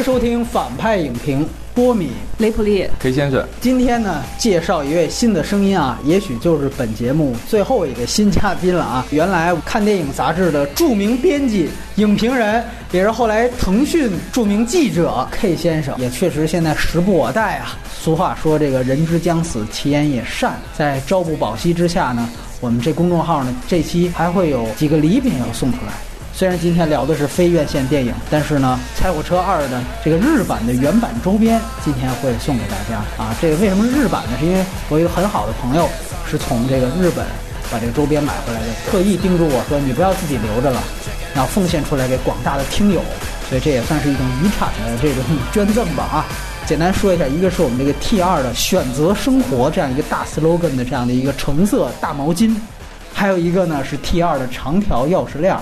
欢迎收听反派影评，波米。雷普利，K 先生，今天呢，介绍一位新的声音啊，也许就是本节目最后一个新嘉宾了啊。原来看电影杂志的著名编辑、影评人，也是后来腾讯著名记者 K 先生，也确实现在时不我待啊。俗话说这个人之将死，其言也善。在朝不保夕之下呢，我们这公众号呢，这期还会有几个礼品要送出来。虽然今天聊的是非院线电影，但是呢，《猜火车二》的这个日版的原版周边今天会送给大家啊。这个为什么是日版呢？是因为我一个很好的朋友是从这个日本把这个周边买回来的，特意叮嘱我说你不要自己留着了，然后奉献出来给广大的听友，所以这也算是一种遗产的这种捐赠吧啊。简单说一下，一个是我们这个 T 二的选择生活这样一个大 slogan 的这样的一个橙色大毛巾，还有一个呢是 T 二的长条钥匙链。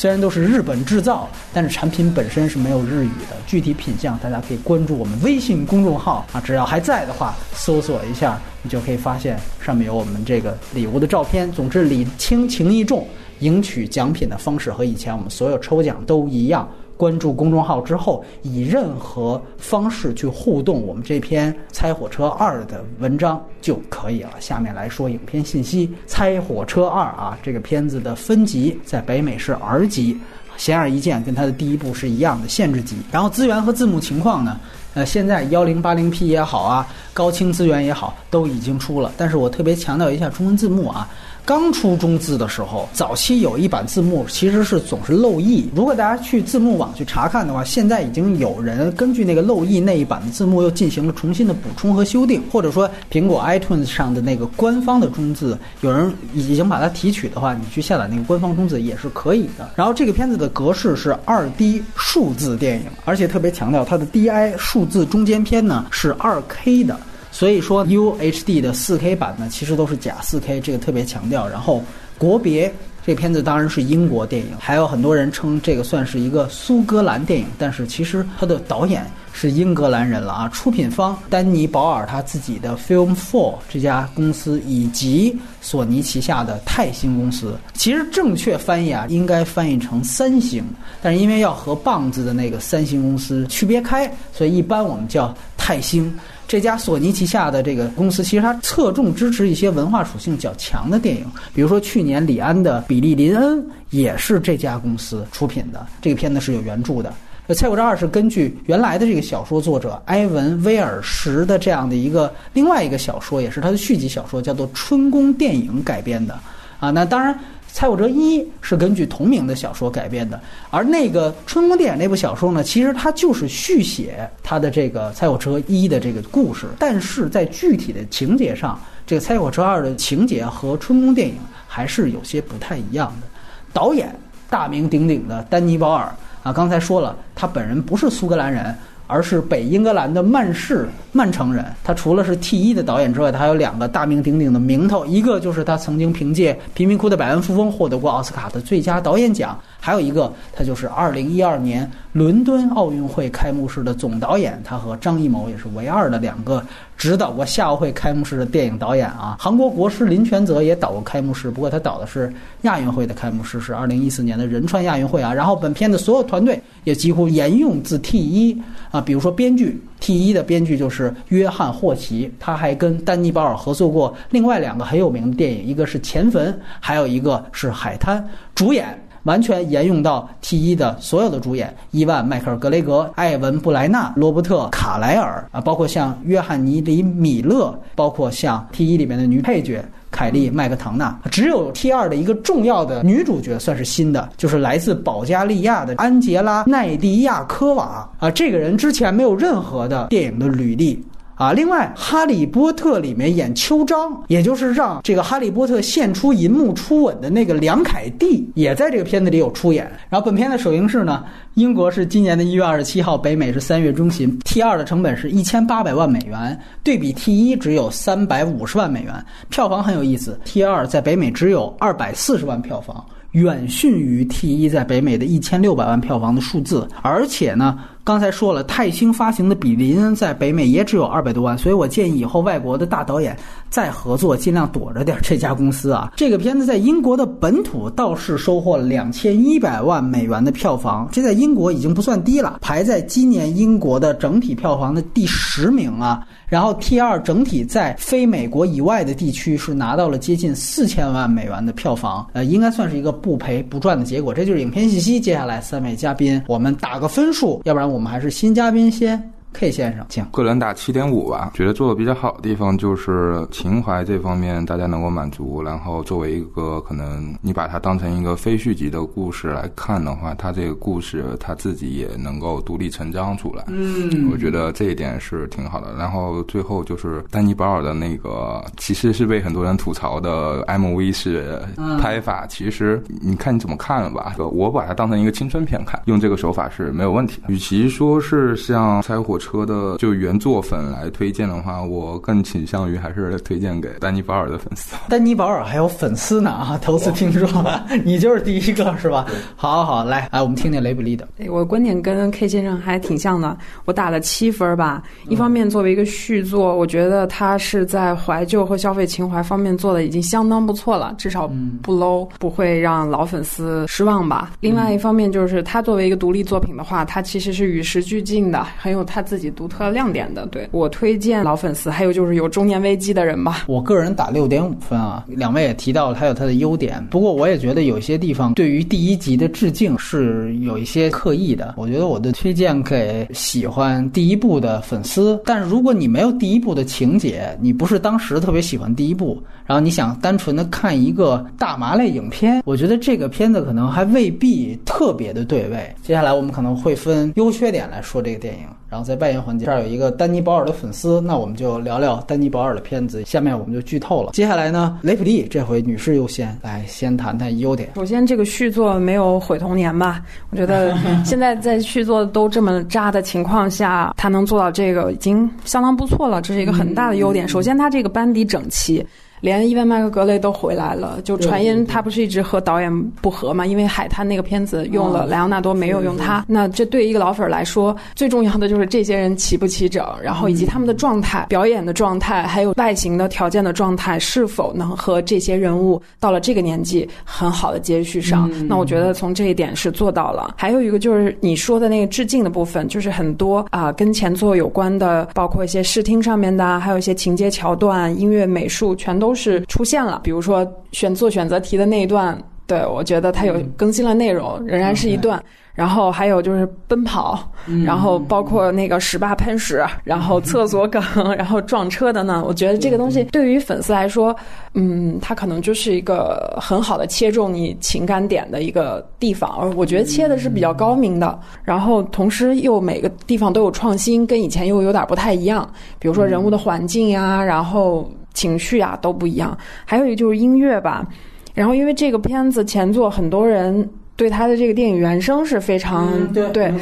虽然都是日本制造，但是产品本身是没有日语的。具体品相大家可以关注我们微信公众号啊，只要还在的话，搜索一下，你就可以发现上面有我们这个礼物的照片。总之，礼轻情意重，赢取奖品的方式和以前我们所有抽奖都一样。关注公众号之后，以任何方式去互动我们这篇《猜火车二》的文章就可以了。下面来说影片信息，《猜火车二》啊，这个片子的分级在北美是 R 级，显而易见，跟它的第一部是一样的限制级。然后资源和字幕情况呢？呃，现在幺零八零 P 也好啊，高清资源也好，都已经出了。但是我特别强调一下中文字幕啊。刚出中字的时候，早期有一版字幕其实是总是漏译。如果大家去字幕网去查看的话，现在已经有人根据那个漏译那一版的字幕又进行了重新的补充和修订，或者说苹果 iTunes 上的那个官方的中字，有人已经把它提取的话，你去下载那个官方中字也是可以的。然后这个片子的格式是二 D 数字电影，而且特别强调它的 DI 数字中间片呢是二 K 的。所以说 UHD 的 4K 版呢，其实都是假 4K，这个特别强调。然后国别，这片子当然是英国电影，还有很多人称这个算是一个苏格兰电影，但是其实它的导演是英格兰人了啊。出品方丹尼保尔他自己的 Film Four 这家公司，以及索尼旗下的泰星公司，其实正确翻译啊应该翻译成三星，但是因为要和棒子的那个三星公司区别开，所以一般我们叫泰星。这家索尼旗下的这个公司，其实它侧重支持一些文化属性较强的电影，比如说去年李安的《比利林恩》也是这家公司出品的。这个片子是有原著的。《猜火车二》是根据原来的这个小说作者埃文·威尔什的这样的一个另外一个小说，也是他的续集小说，叫做《春宫电影》改编的。啊，那当然。《猜火车一》是根据同名的小说改编的，而那个《春宫电影》那部小说呢，其实它就是续写它的这个《猜火车一》的这个故事，但是在具体的情节上，这个《猜火车二》的情节和《春宫电影》还是有些不太一样的。导演大名鼎鼎的丹尼·保尔啊，刚才说了，他本人不是苏格兰人。而是北英格兰的曼市曼城人，他除了是 T 一的导演之外，他还有两个大名鼎鼎的名头，一个就是他曾经凭借《贫民窟的百万富翁》获得过奥斯卡的最佳导演奖，还有一个他就是2012年伦敦奥运会开幕式的总导演，他和张艺谋也是唯二的两个指导过夏奥会开幕式的电影导演啊。韩国国师林权泽也导过开幕式，不过他导的是亚运会的开幕式，是2014年的仁川亚运会啊。然后本片的所有团队也几乎沿用自 T 一啊。比如说编剧 T 一的编剧就是约翰霍奇，他还跟丹尼保尔合作过另外两个很有名的电影，一个是《前坟》，还有一个是《海滩》。主演完全沿用到 T 一的所有的主演：伊万·迈克尔·格雷格、艾文·布莱纳、罗伯特·卡莱尔啊，包括像约翰尼·里米勒，包括像 T 一里面的女配角。凯莉·麦克唐纳，只有 T 二的一个重要的女主角算是新的，就是来自保加利亚的安杰拉·奈迪亚科娃啊，这个人之前没有任何的电影的履历。啊，另外，《哈利波特》里面演秋张，也就是让这个哈利波特献出银幕初吻的那个梁凯蒂，也在这个片子里有出演。然后，本片的首映式呢，英国是今年的一月二十七号，北美是三月中旬。T 二的成本是一千八百万美元，对比 T 一只有三百五十万美元。票房很有意思，T 二在北美只有二百四十万票房。远逊于 T 一在北美的一千六百万票房的数字，而且呢，刚才说了，泰星发行的比利恩在北美也只有二百多万，所以我建议以后外国的大导演再合作，尽量躲着点这家公司啊。这个片子在英国的本土倒是收获了两千一百万美元的票房，这在英国已经不算低了，排在今年英国的整体票房的第十名啊。然后 T 二整体在非美国以外的地区是拿到了接近四千万美元的票房，呃，应该算是一个不赔不赚的结果。这就是影片信息。接下来三位嘉宾，我们打个分数，要不然我我们还是新嘉宾先。K 先生，请个人打七点五吧。觉得做的比较好的地方就是情怀这方面大家能够满足，然后作为一个可能你把它当成一个非续集的故事来看的话，它这个故事它自己也能够独立成章出来。嗯，我觉得这一点是挺好的。然后最后就是丹尼保尔的那个，其实是被很多人吐槽的 MV 是拍法，其实你看你怎么看了吧。我把它当成一个青春片看，用这个手法是没有问题的。与其说是像拆火。车的就原作粉来推荐的话，我更倾向于还是推荐给丹尼保尔的粉丝。丹尼保尔还有粉丝呢啊！头次听说，你就是第一个是吧？好，好，好，来，哎，我们听听雷布利的。我观点跟 K 先生还挺像的，我打了七分吧。一方面，作为一个续作，我觉得他是在怀旧和消费情怀方面做的已经相当不错了，至少不 low，不会让老粉丝失望吧。另外一方面，就是他作为一个独立作品的话，他其实是与时俱进的，很有他。自己独特亮点的，对我推荐老粉丝，还有就是有中年危机的人吧。我个人打六点五分啊，两位也提到了它有它的优点，不过我也觉得有些地方对于第一集的致敬是有一些刻意的。我觉得我的推荐给喜欢第一部的粉丝，但是如果你没有第一部的情节，你不是当时特别喜欢第一部，然后你想单纯的看一个大麻类影片，我觉得这个片子可能还未必特别的对位。接下来我们可能会分优缺点来说这个电影。然后再外延环节这儿有一个丹尼保尔的粉丝，那我们就聊聊丹尼保尔的片子。下面我们就剧透了。接下来呢，雷普利这回女士优先来先谈谈优点。首先，这个续作没有毁童年吧？我觉得 现在在续作都这么渣的情况下，他能做到这个已经相当不错了，这是一个很大的优点。首先，他这个班底整齐。连伊万麦克格雷都回来了，就传言他不是一直和导演不和嘛？因为海滩那个片子用了莱昂纳多，没有用他。那这对一个老粉来说，最重要的就是这些人齐不齐整，然后以及他们的状态、表演的状态，还有外形的条件的状态，是否能和这些人物到了这个年纪很好的接续上？那我觉得从这一点是做到了。还有一个就是你说的那个致敬的部分，就是很多啊跟前作有关的，包括一些视听上面的，还有一些情节桥段、音乐美术，全都。都是出现了，比如说选做选择题的那一段，对我觉得它有更新了内容，仍然是一段。然后还有就是奔跑，然后包括那个十八喷屎，然后厕所梗，然后撞车的呢。我觉得这个东西对于粉丝来说，嗯，它可能就是一个很好的切中你情感点的一个地方。而我觉得切的是比较高明的，然后同时又每个地方都有创新，跟以前又有点不太一样。比如说人物的环境呀，然后。情绪啊都不一样，还有一个就是音乐吧。然后因为这个片子前作很多人对他的这个电影原声是非常对，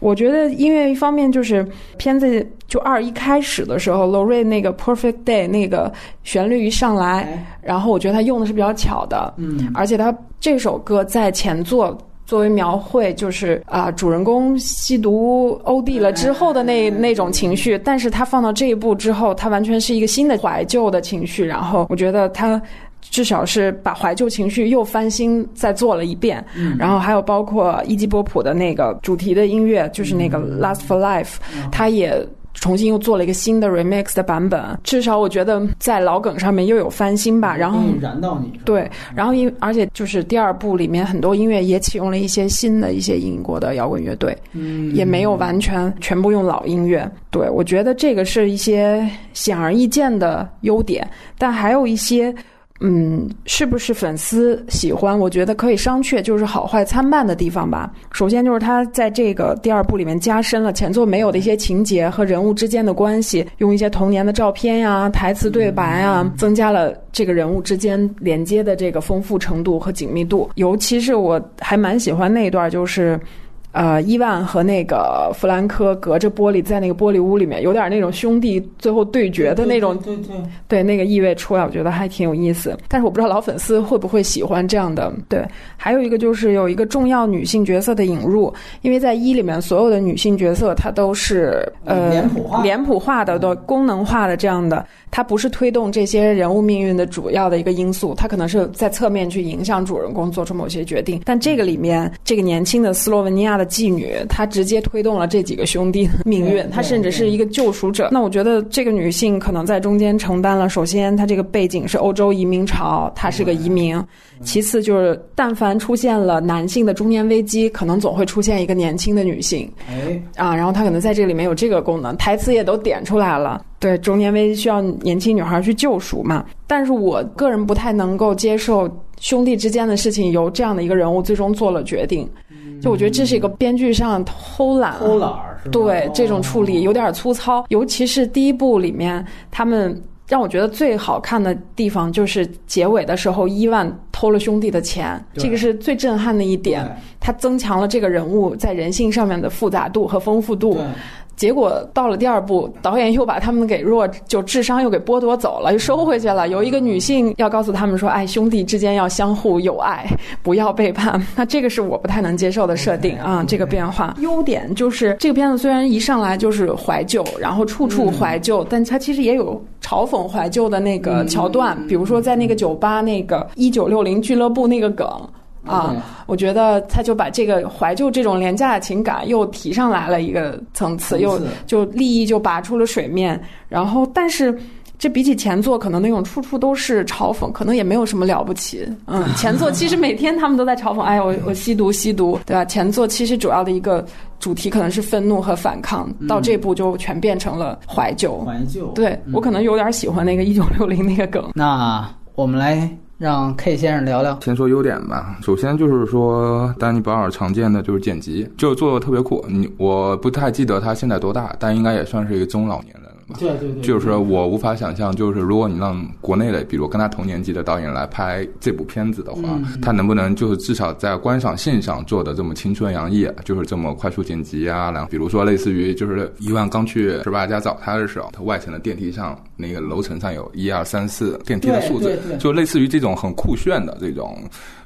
我觉得音乐一方面就是片子就二一开始的时候，罗瑞那个 Perfect Day 那个旋律一上来，然后我觉得他用的是比较巧的，嗯，而且他这首歌在前作。作为描绘，就是啊，主人公吸毒欧弟了之后的那那种情绪，但是他放到这一步之后，他完全是一个新的怀旧的情绪。然后我觉得他至少是把怀旧情绪又翻新再做了一遍。然后还有包括伊基波普的那个主题的音乐，就是那个 Last for Life，他也。重新又做了一个新的 remix 的版本，至少我觉得在老梗上面又有翻新吧。然后燃到你对，然后因而且就是第二部里面很多音乐也启用了一些新的一些英国的摇滚乐队，嗯，也没有完全全部用老音乐。对我觉得这个是一些显而易见的优点，但还有一些。嗯，是不是粉丝喜欢？我觉得可以商榷，就是好坏参半的地方吧。首先就是他在这个第二部里面加深了前作没有的一些情节和人物之间的关系，用一些童年的照片呀、台词对白啊，增加了这个人物之间连接的这个丰富程度和紧密度。尤其是我还蛮喜欢那一段，就是。呃，伊万和那个弗兰科隔着玻璃在那个玻璃屋里面，有点那种兄弟最后对决的那种，对对对那个意味出来，我觉得还挺有意思。但是我不知道老粉丝会不会喜欢这样的。对，还有一个就是有一个重要女性角色的引入，因为在一里面所有的女性角色她都是呃脸谱化脸谱化的、的功能化的这样的，它不是推动这些人物命运的主要的一个因素，它可能是在侧面去影响主人公做出某些决定。但这个里面，这个年轻的斯洛文尼亚的妓女，她直接推动了这几个兄弟的命运，她甚至是一个救赎者。那我觉得这个女性可能在中间承担了，首先她这个背景是欧洲移民潮，她是个移民；其次就是但凡出现了男性的中年危机，可能总会出现一个年轻的女性。哎，啊，然后她可能在这里面有这个功能，台词也都点出来了。对，中年危机需要年轻女孩去救赎嘛。但是我个人不太能够接受兄弟之间的事情由这样的一个人物最终做了决定。就我觉得这是一个编剧上偷懒，偷懒是吧？对哦这种处理有点粗糙，尤其是第一部里面他们。让我觉得最好看的地方就是结尾的时候，伊万偷了兄弟的钱，这个是最震撼的一点。它增强了这个人物在人性上面的复杂度和丰富度。对，结果到了第二部，导演又把他们给弱，就智商又给剥夺走了，又收回去了。有一个女性要告诉他们说：“哎，兄弟之间要相互友爱，不要背叛。”那这个是我不太能接受的设定啊，这个变化。优点就是这个片子虽然一上来就是怀旧，然后处处怀旧，但它其实也有嘲讽怀旧的那个桥段，比如说在那个酒吧那个一九六零俱乐部那个梗。啊，我觉得他就把这个怀旧这种廉价的情感又提上来了一个层次，又就利益就拔出了水面。然后，但是这比起前作，可能那种处处都是嘲讽，可能也没有什么了不起。嗯，前作其实每天他们都在嘲讽，哎，我我吸毒吸毒，对吧？前作其实主要的一个主题可能是愤怒和反抗，到这部就全变成了怀旧。怀旧，对我可能有点喜欢那个一九六零那个梗。那我们来。让 K 先生聊聊。先说优点吧，首先就是说丹尼保尔常见的就是剪辑，就做的特别酷。你我不太记得他现在多大，但应该也算是一个中老年人了吧。对对对。就是我无法想象，就是如果你让国内的，比如跟他同年纪的导演来拍这部片子的话，嗯、他能不能就是至少在观赏性上做的这么青春洋溢，就是这么快速剪辑啊？然后比如说类似于就是伊万刚去十八家找他的时候，他外层的电梯上那个楼层上有一二三四电梯的数字，就类似于这种很酷炫的这种。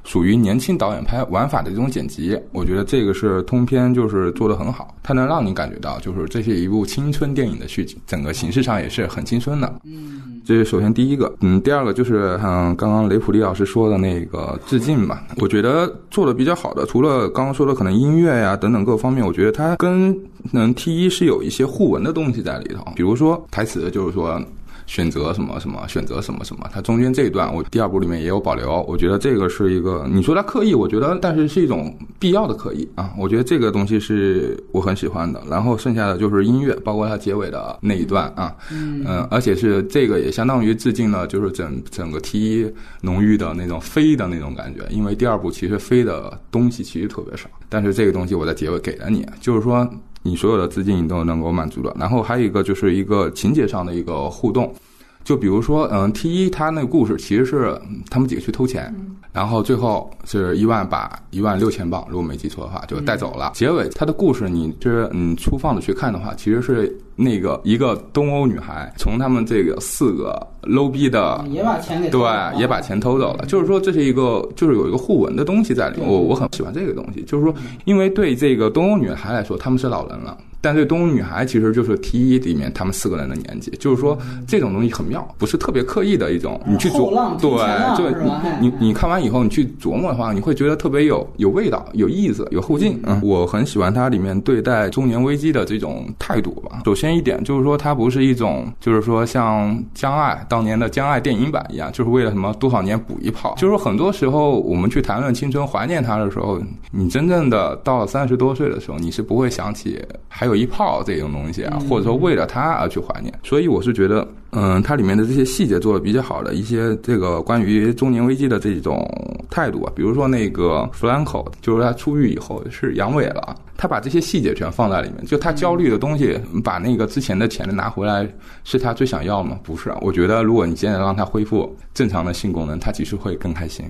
属于年轻导演拍玩法的这种剪辑，我觉得这个是通篇就是做的很好，它能让你感觉到就是这是一部青春电影的续集，整个形式上也是很青春的。嗯，这是首先第一个，嗯，第二个就是像刚刚雷普利老师说的那个致敬吧，我觉得做的比较好的，除了刚刚说的可能音乐呀等等各方面，我觉得它跟嗯 T 一是有一些互文的东西在里头，比如说台词就是说。选择什么什么，选择什么什么，它中间这一段，我第二部里面也有保留。我觉得这个是一个，你说它刻意，我觉得，但是是一种必要的刻意啊。我觉得这个东西是我很喜欢的。然后剩下的就是音乐，包括它结尾的那一段啊，嗯、呃，而且是这个也相当于致敬了，就是整整个 T 一浓郁的那种飞的那种感觉。因为第二部其实飞的东西其实特别少，但是这个东西我在结尾给了你，就是说。你所有的资金你都能够满足的，然后还有一个就是一个情节上的一个互动，就比如说，嗯，T 一他那个故事其实是他们几个去偷钱，然后最后是一万把一万六千镑，如果没记错的话就带走了。结尾他的故事，你就是嗯粗放的去看的话，其实是那个一个东欧女孩从他们这个四个 low 逼的也把钱给对，也把钱偷走了。就是说这是一个就是有一个互文的东西在里面，我我很喜欢这个东西。就是说，因为对这个东欧女孩来说，他们是老人了。但对东欧女孩其实就是 T 一里面他们四个人的年纪，就是说这种东西很妙，不是特别刻意的一种。你去琢磨对，就你你看完以后你去琢磨的话，你会觉得特别有有味道、有意思、有后劲。嗯，我很喜欢它里面对待中年危机的这种态度吧。首先一点就是说，它不是一种就是说像将爱当年的将爱电影版一样，就是为了什么多少年补一炮。就是很多时候我们去谈论青春、怀念它的时候，你真正的到了三十多岁的时候，你是不会想起还。有一炮这种东西啊，或者说为了他而去怀念。所以我是觉得，嗯，它里面的这些细节做的比较好的一些这个关于中年危机的这种态度啊，比如说那个弗兰克，就是他出狱以后是阳痿了，他把这些细节全放在里面，就他焦虑的东西，把那个之前的钱拿回来，是他最想要吗？不是，我觉得如果你现在让他恢复正常的性功能，他其实会更开心。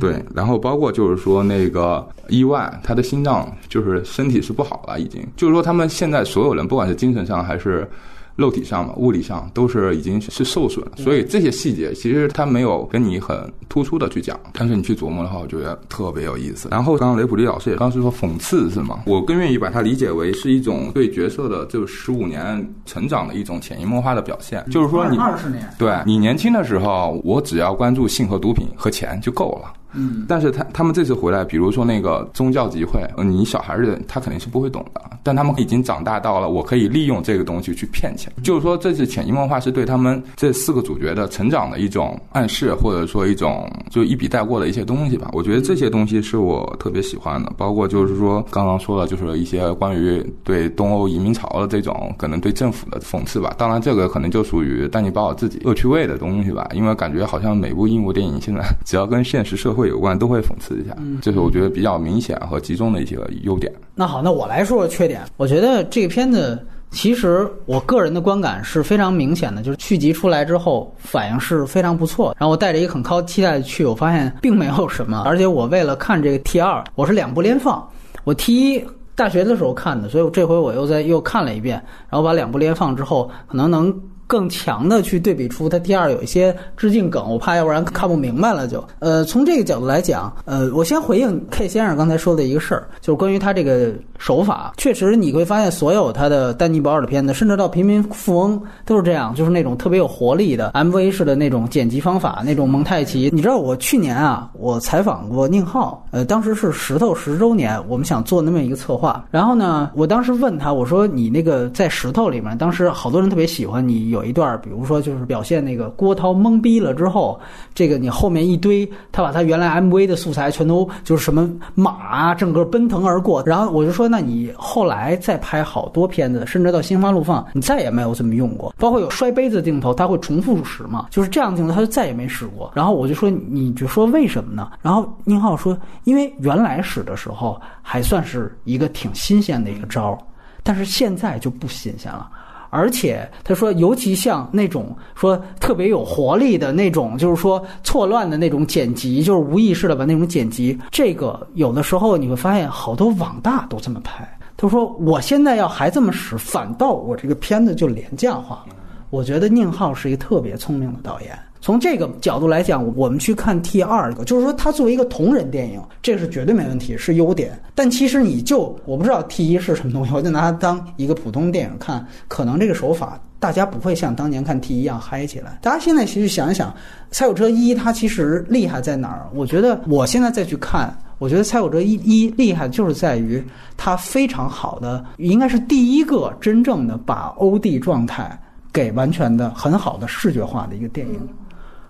对，然后包括就是说那个意外，他的心脏就是身体是不好了，已经就是说他们现在所有人，不管是精神上还是。肉体上嘛，物理上都是已经是受损，所以这些细节其实他没有跟你很突出的去讲，但是你去琢磨的话，我觉得特别有意思。然后刚刚雷普利老师也刚是说讽刺是吗？我更愿意把它理解为是一种对角色的这十五年成长的一种潜移默化的表现，就是说你二十年，对你年轻的时候，我只要关注性和毒品和钱就够了。嗯，但是他他们这次回来，比如说那个宗教集会，你小孩子他肯定是不会懂的，但他们已经长大到了，我可以利用这个东西去骗钱。就是说，这次潜移默化是对他们这四个主角的成长的一种暗示，或者说一种就一笔带过的一些东西吧。我觉得这些东西是我特别喜欢的，包括就是说刚刚说的，就是一些关于对东欧移民潮的这种可能对政府的讽刺吧。当然，这个可能就属于丹尼保尔自己恶趣味的东西吧，因为感觉好像每部英国电影现在 只要跟现实社会。有关都会讽刺一下，这是我觉得比较明显和集中的一些优点。那好，那我来说说缺点。我觉得这个片子其实我个人的观感是非常明显的，就是续集出来之后反应是非常不错。然后我带着一个很高期待去，我发现并没有什么。而且我为了看这个 T 二，我是两部连放。我 T 一大学的时候看的，所以我这回我又在又看了一遍，然后把两部连放之后，可能能。更强的去对比出它第二有一些致敬梗，我怕要不然看不明白了就。呃，从这个角度来讲，呃，我先回应 K 先生刚才说的一个事儿，就是关于他这个手法，确实你会发现所有他的丹尼保尔的片子，甚至到平民富翁都是这样，就是那种特别有活力的 MV 式的那种剪辑方法，那种蒙太奇。你知道我去年啊，我采访过宁浩，呃，当时是石头十周年，我们想做那么一个策划，然后呢，我当时问他，我说你那个在石头里面，当时好多人特别喜欢你。有一段，比如说就是表现那个郭涛懵逼了之后，这个你后面一堆，他把他原来 MV 的素材全都就是什么马啊，整个奔腾而过。然后我就说，那你后来再拍好多片子，甚至到《心花怒放》，你再也没有这么用过。包括有摔杯子镜头，他会重复使嘛？就是这样的镜头，他就再也没使过。然后我就说，你就说为什么呢？然后宁浩说，因为原来使的时候还算是一个挺新鲜的一个招，但是现在就不新鲜了。而且他说，尤其像那种说特别有活力的那种，就是说错乱的那种剪辑，就是无意识的把那种剪辑，这个有的时候你会发现好多网大都这么拍。他说，我现在要还这么使，反倒我这个片子就廉价化了。我觉得宁浩是一个特别聪明的导演。从这个角度来讲，我们去看 T 二个，就是说它作为一个同人电影，这是绝对没问题，是优点。但其实你就我不知道 T 一是什么东西，我就拿它当一个普通电影看，可能这个手法大家不会像当年看 T 一样嗨起来。大家现在其实想一想，《猜火车一》它其实厉害在哪儿？我觉得我现在再去看，我觉得《猜火车一》一厉害就是在于它非常好的，应该是第一个真正的把 O D 状态给完全的很好的视觉化的一个电影。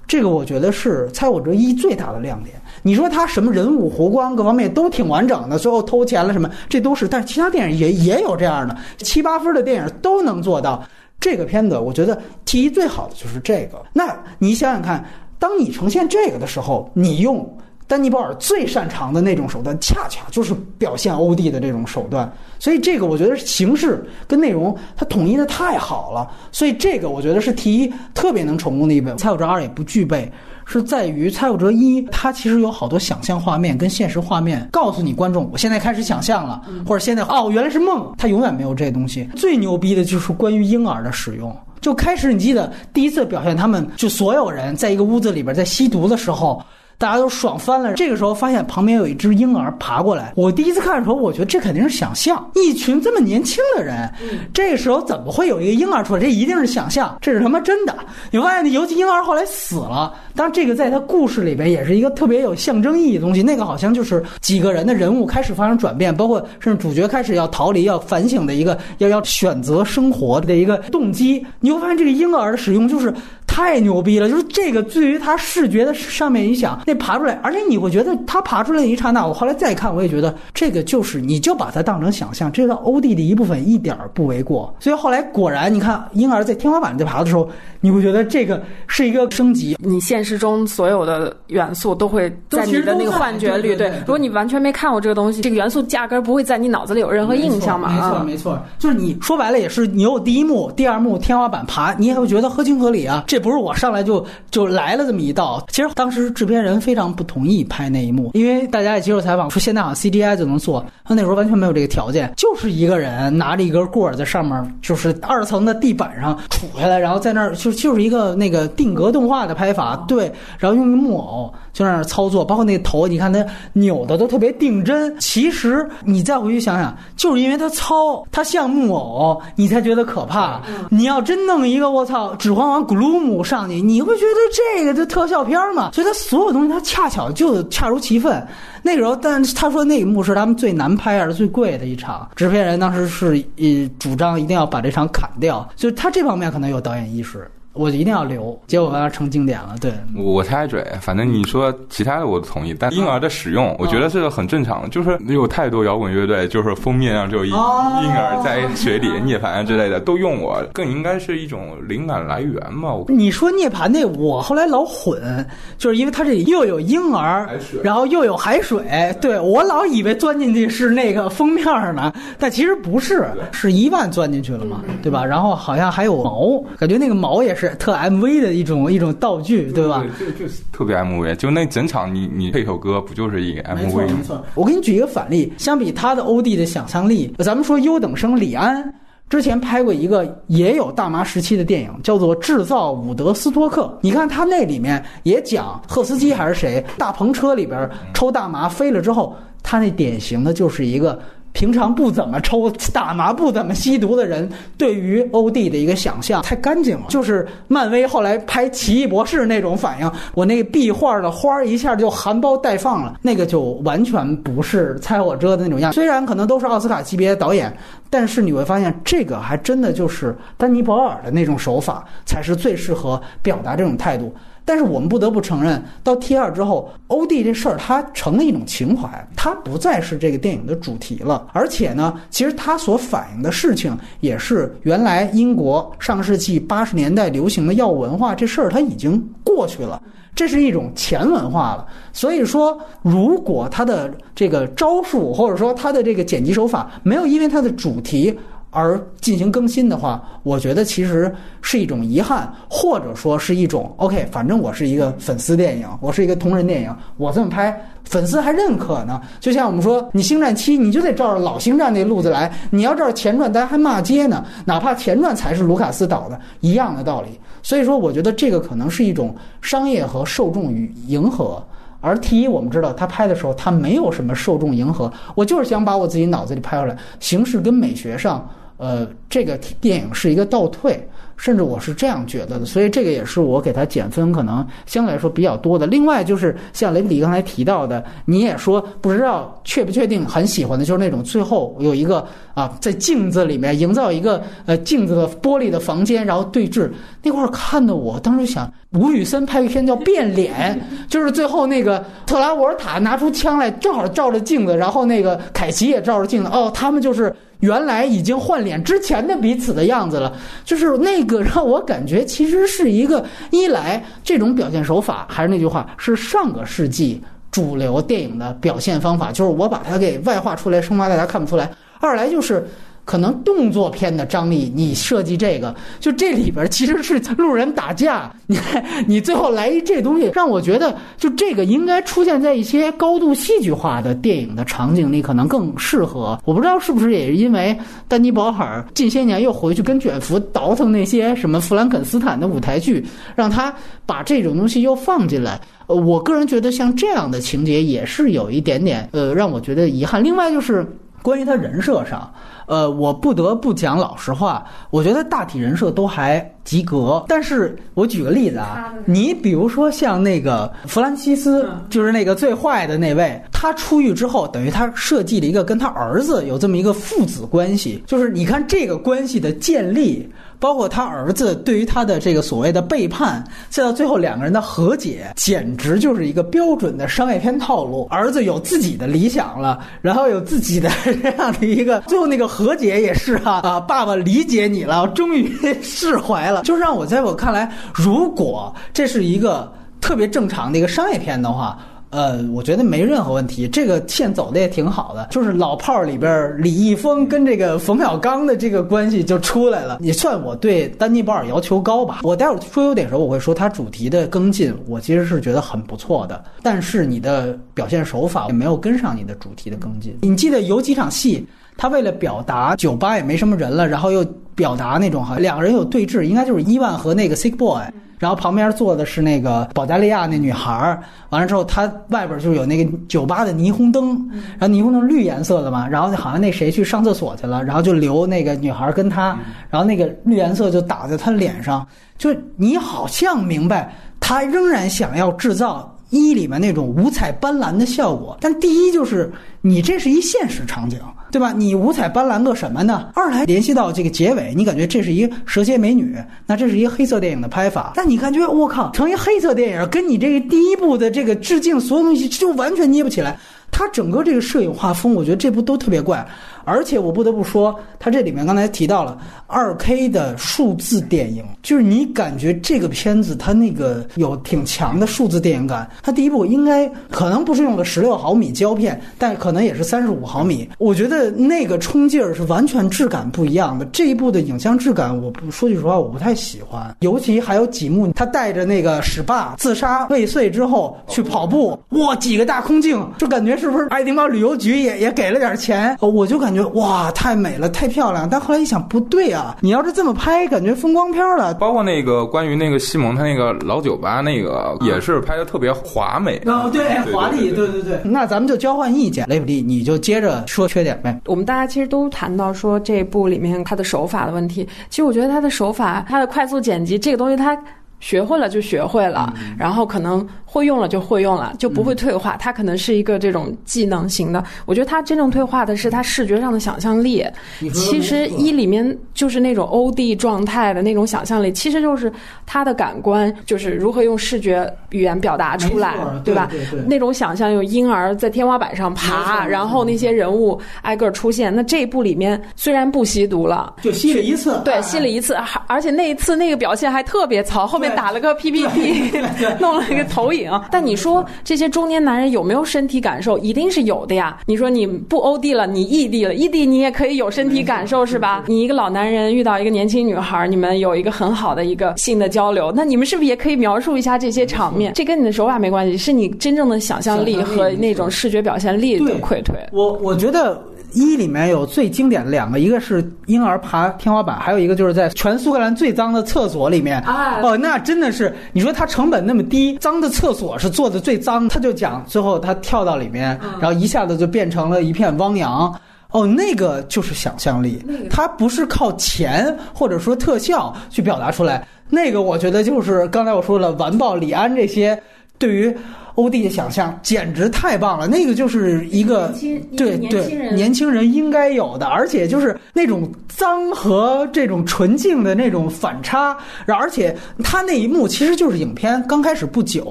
这个我觉得是《猜我这一》最大的亮点。你说他什么人物弧光各方面都挺完整的，最后偷钱了什么，这都是。但是其他电影也也有这样的七八分的电影都能做到。这个片子我觉得提议最好的就是这个。那你想想看，当你呈现这个的时候，你用。丹尼·鲍尔最擅长的那种手段，恰恰就是表现欧弟的这种手段。所以这个我觉得形式跟内容它统一的太好了。所以这个我觉得是 T 一特别能成功的一本。《蔡有哲二》也不具备，是在于《蔡有哲一》它其实有好多想象画面跟现实画面，告诉你观众，我现在开始想象了，或者现在哦原来是梦。它永远没有这东西。最牛逼的就是关于婴儿的使用。就开始你记得第一次表现，他们就所有人在一个屋子里边在吸毒的时候。大家都爽翻了。这个时候发现旁边有一只婴儿爬过来。我第一次看的时候，我觉得这肯定是想象。一群这么年轻的人，这个时候怎么会有一个婴儿出来？这一定是想象，这是他妈真的。你发现那尤其婴儿后来死了，当然这个在他故事里边也是一个特别有象征意义的东西。那个好像就是几个人的人物开始发生转变，包括甚至主角开始要逃离、要反省的一个要要选择生活的一个动机。你会发现这个婴儿的使用就是。太牛逼了！就是这个对于他视觉的上面一想，那爬出来，而且你会觉得他爬出来的一刹那，我后来再看，我也觉得这个就是你就把它当成想象，这个欧弟的一部分一点儿不为过。所以后来果然，你看婴儿在天花板在爬的时候，你会觉得这个是一个升级。你现实中所有的元素都会在你的那个幻觉里，对。如果你完全没看过这个东西，这个元素压根儿不会在你脑子里有任何印象嘛？没错，没错，就是你说白了也是你有第一幕、第二幕天花板爬，你也会觉得合情合理啊。这不是我上来就就来了这么一道。其实当时制片人非常不同意拍那一幕，因为大家也接受采访说现在好像 CGI 就能做，他那时候完全没有这个条件，就是一个人拿着一根棍儿在上面，就是二层的地板上杵下来，然后在那儿就就是一个那个定格动画的拍法，对，然后用木偶就在那儿操作，包括那头，你看他扭的都特别定真。其实你再回去想想，就是因为他糙，他像木偶，你才觉得可怕。你要真弄一个我操《指环王》古鲁姆上去，你会觉得这个就特效片嘛？所以他所有东西他恰巧就恰如其分。那时候，但他说那一幕是他们最难拍而最贵的一场，制片人当时是呃主张一定要把这场砍掉，就是他这方面可能有导演意识。我一定要留，结果它成经典了。对，我插嘴，反正你说其他的我都同意，但婴儿的使用，我觉得是很正常。就是有太多摇滚乐队，就是封面上就婴婴儿在水里 涅槃之类的都用我，更应该是一种灵感来源嘛。你说涅槃那，我后来老混，就是因为它这里又有婴儿，然后又有海水，对我老以为钻进去是那个封面呢，但其实不是，是一万钻进去了嘛，对吧？然后好像还有毛，感觉那个毛也是。特 MV 的一种一种道具，对吧？对，就就特别 MV，就那整场你你配首歌，不就是一个 MV 吗？没错，没错。我给你举一个反例，相比他的欧弟的想象力，咱们说优等生李安之前拍过一个也有大麻时期的电影，叫做《制造伍德斯托克》。你看他那里面也讲赫斯基还是谁，大篷车里边抽大麻飞了之后，他那典型的就是一个。平常不怎么抽大麻、不怎么吸毒的人，对于欧弟的一个想象太干净了，就是漫威后来拍奇异博士那种反应。我那壁画的花一下就含苞待放了，那个就完全不是猜我遮的那种样。虽然可能都是奥斯卡级别的导演，但是你会发现，这个还真的就是丹尼·保尔的那种手法，才是最适合表达这种态度。但是我们不得不承认，到 T 二之后，欧弟这事儿它成了一种情怀，它不再是这个电影的主题了。而且呢，其实它所反映的事情也是原来英国上世纪八十年代流行的药物文化这事儿，它已经过去了，这是一种前文化了。所以说，如果它的这个招数或者说它的这个剪辑手法没有因为它的主题。而进行更新的话，我觉得其实是一种遗憾，或者说是一种 OK。反正我是一个粉丝电影，我是一个同人电影，我这么拍，粉丝还认可呢。就像我们说，你星战七，你就得照着老星战那路子来；你要照着前传，大家还骂街呢。哪怕前传才是卢卡斯导的，一样的道理。所以说，我觉得这个可能是一种商业和受众与迎合。而 T 一，我们知道他拍的时候，他没有什么受众迎合，我就是想把我自己脑子里拍出来，形式跟美学上。呃，这个电影是一个倒退，甚至我是这样觉得的，所以这个也是我给他减分可能相对来说比较多的。另外就是像雷布里刚才提到的，你也说不知道确不确定很喜欢的，就是那种最后有一个啊，在镜子里面营造一个呃镜子的玻璃的房间，然后对峙那块儿，看的我当时想，吴宇森拍一片叫《变脸》，就是最后那个特拉沃尔塔拿出枪来，正好照着镜子，然后那个凯奇也照着镜子，哦，他们就是。原来已经换脸之前的彼此的样子了，就是那个让我感觉其实是一个一来这种表现手法，还是那句话，是上个世纪主流电影的表现方法，就是我把它给外化出来，生怕大家看不出来；二来就是。可能动作片的张力，你设计这个，就这里边其实是路人打架，你看你最后来一这东西，让我觉得就这个应该出现在一些高度戏剧化的电影的场景里，可能更适合。我不知道是不是也是因为丹尼·保尔近些年又回去跟卷福倒腾那些什么弗兰肯斯坦的舞台剧，让他把这种东西又放进来。呃，我个人觉得像这样的情节也是有一点点呃让我觉得遗憾。另外就是关于他人设上。呃，我不得不讲老实话，我觉得大体人设都还及格。但是我举个例子啊，你比如说像那个弗兰西斯，就是那个最坏的那位，他出狱之后，等于他设计了一个跟他儿子有这么一个父子关系，就是你看这个关系的建立。包括他儿子对于他的这个所谓的背叛，再到最后两个人的和解，简直就是一个标准的商业片套路。儿子有自己的理想了，然后有自己的这样的一个，最后那个和解也是啊啊，爸爸理解你了，终于释怀了。就让我在我看来，如果这是一个特别正常的一个商业片的话。呃，我觉得没任何问题，这个线走的也挺好的。就是老炮儿里边李易峰跟这个冯小刚的这个关系就出来了，也算我对丹尼保尔要求高吧。我待会儿说优点时候，我会说他主题的跟进，我其实是觉得很不错的。但是你的表现手法也没有跟上你的主题的跟进。你记得有几场戏，他为了表达酒吧也没什么人了，然后又表达那种哈两个人有对峙，应该就是伊万和那个 Sick Boy。然后旁边坐的是那个保加利亚那女孩儿，完了之后，他外边就有那个酒吧的霓虹灯，然后霓虹灯绿颜色的嘛，然后好像那谁去上厕所去了，然后就留那个女孩跟他，然后那个绿颜色就打在他脸上，就你好像明白，他仍然想要制造一里面那种五彩斑斓的效果，但第一就是你这是一现实场景。对吧？你五彩斑斓个什么呢？二来联系到这个结尾，你感觉这是一蛇蝎美女，那这是一个黑色电影的拍法。但你感觉我靠，成一黑色电影，跟你这个第一部的这个致敬，所有东西就完全捏不起来。它整个这个摄影画风，我觉得这部都特别怪。而且我不得不说，它这里面刚才提到了二 K 的数字电影，就是你感觉这个片子它那个有挺强的数字电影感。它第一部应该可能不是用了十六毫米胶片，但可能也是三十五毫米。我觉得那个冲劲儿是完全质感不一样的。这一部的影像质感，我不说句实话，我不太喜欢。尤其还有几幕，他带着那个史霸自杀未遂之后去跑步，哇，几个大空镜，就感觉不是爱丁堡旅游局也也给了点钱？我就感。觉哇，太美了，太漂亮！但后来一想，不对啊，你要是这么拍，感觉风光片了。包括那个关于那个西蒙他那个老酒吧，那个也是拍的特别华美。哦，对，华丽，对对对。那咱们就交换意见，雷普利，你就接着说缺点呗。我们大家其实都谈到说这部里面它的手法的问题。其实我觉得它的手法，它的快速剪辑这个东西，它学会了就学会了，然后可能。会用了就会用了，就不会退化。它可能是一个这种技能型的。我觉得它真正退化的是它视觉上的想象力。其实一里面就是那种 OD 状态的那种想象力，其实就是他的感官，就是如何用视觉语言表达出来，对吧？那种想象，有婴儿在天花板上爬，然后那些人物挨个出现。那这一部里面虽然不吸毒了，就吸了一次，对，吸了一次，而且那一次那个表现还特别糙，后面打了个 PPT，弄了一个投影。但你说这些中年男人有没有身体感受？一定是有的呀。你说你不欧弟了，你异地了，异地你也可以有身体感受是吧？你一个老男人遇到一个年轻女孩，你们有一个很好的一个性的交流，那你们是不是也可以描述一下这些场面？这跟你的手法没关系，是你真正的想象力和那种视觉表现力的溃退。我我觉得。一里面有最经典的两个，一个是婴儿爬天花板，还有一个就是在全苏格兰最脏的厕所里面。哦，那真的是，你说它成本那么低，脏的厕所是做的最脏，他就讲最后他跳到里面，然后一下子就变成了一片汪洋。哦，那个就是想象力，它不是靠钱或者说特效去表达出来。那个我觉得就是刚才我说了，完爆李安这些对于。欧弟的想象简直太棒了，那个就是一个对对年轻人应该有的，而且就是那种脏和这种纯净的那种反差，而且他那一幕其实就是影片刚开始不久，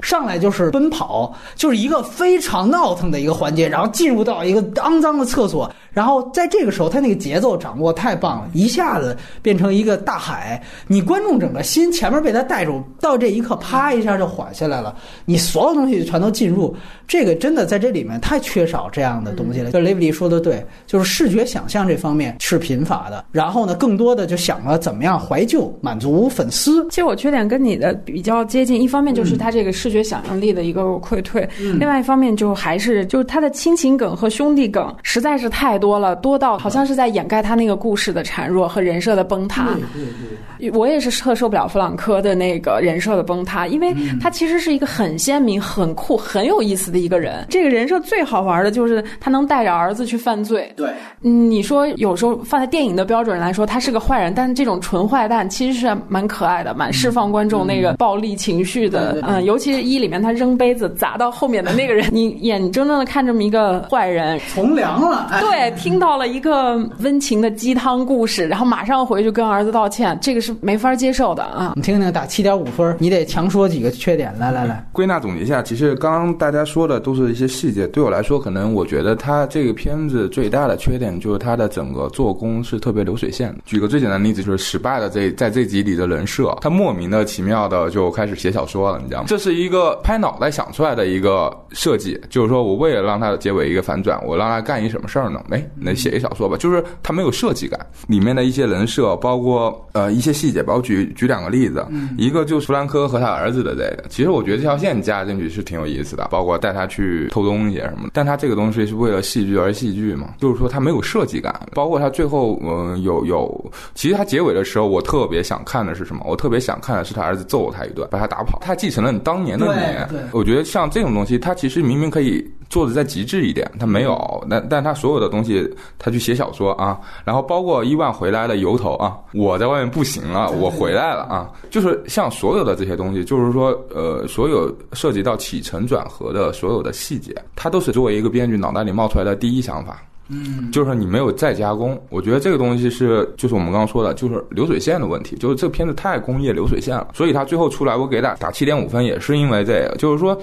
上来就是奔跑，就是一个非常闹腾的一个环节，然后进入到一个肮脏的厕所，然后在这个时候他那个节奏掌握太棒了，一下子变成一个大海，你观众整个心前面被他带住，到这一刻啪一下就缓下来了，你所有东西。全都进入，这个真的在这里面太缺少这样的东西了。就雷布利说的对，就是视觉想象这方面是贫乏的。然后呢，更多的就想了怎么样怀旧，满足粉丝。其实我缺点跟你的比较接近，一方面就是他这个视觉想象力的一个溃退，另外一方面就还是就是他的亲情梗和兄弟梗实在是太多了，多到好像是在掩盖他那个故事的孱弱和人设的崩塌。对对，我也是特受不了弗朗科的那个人设的崩塌，因为他其实是一个很鲜明很。酷、很有意思的一个人。这个人设最好玩的就是他能带着儿子去犯罪。对，嗯，你说有时候放在电影的标准来说，他是个坏人，但是这种纯坏蛋其实是蛮可爱的，蛮释放观众那个暴力情绪的。嗯，尤其是一里面他扔杯子砸到后面的那个人，你眼睁睁的看这么一个坏人从良了。对，听到了一个温情的鸡汤故事，然后马上回去跟儿子道歉，这个是没法接受的啊！你听听，打七点五分，你得强说几个缺点。来来来，归纳总结一下，其实刚刚大家说的都是一些细节，对我来说，可能我觉得他这个片子最大的缺点就是他的整个做工是特别流水线的。举个最简单的例子，就是失败的这在这集里的人设，他莫名的奇妙的就开始写小说了，你知道吗？这是一个拍脑袋想出来的一个设计，就是说我为了让他的结尾一个反转，我让他干一什么事儿呢？哎，那写一小说吧，就是他没有设计感，里面的一些人设，包括呃一些细节，包括举举两个例子，一个就是弗兰科和他儿子的这个，其实我觉得这条线加进去是挺有意思的，包括带他去偷东西什么的，但他这个东西是为了戏剧而戏剧嘛，就是说他没有设计感，包括他最后嗯有有，其实他结尾的时候，我特别想看的是什么？我特别想看的是他儿子揍了他一顿，把他打跑，他继承了你当年的你，我觉得像这种东西，他其实明明可以做的再极致一点，他没有，但但他所有的东西。他去写小说啊，然后包括伊万回来的由头啊，我在外面不行了，我回来了啊，就是像所有的这些东西，就是说呃，所有涉及到起承转合的所有的细节，它都是作为一个编剧脑袋里冒出来的第一想法，嗯，就是你没有再加工，我觉得这个东西是就是我们刚刚说的，就是流水线的问题，就是这个片子太工业流水线了，所以它最后出来我给打打七点五分也是因为这个，就是说。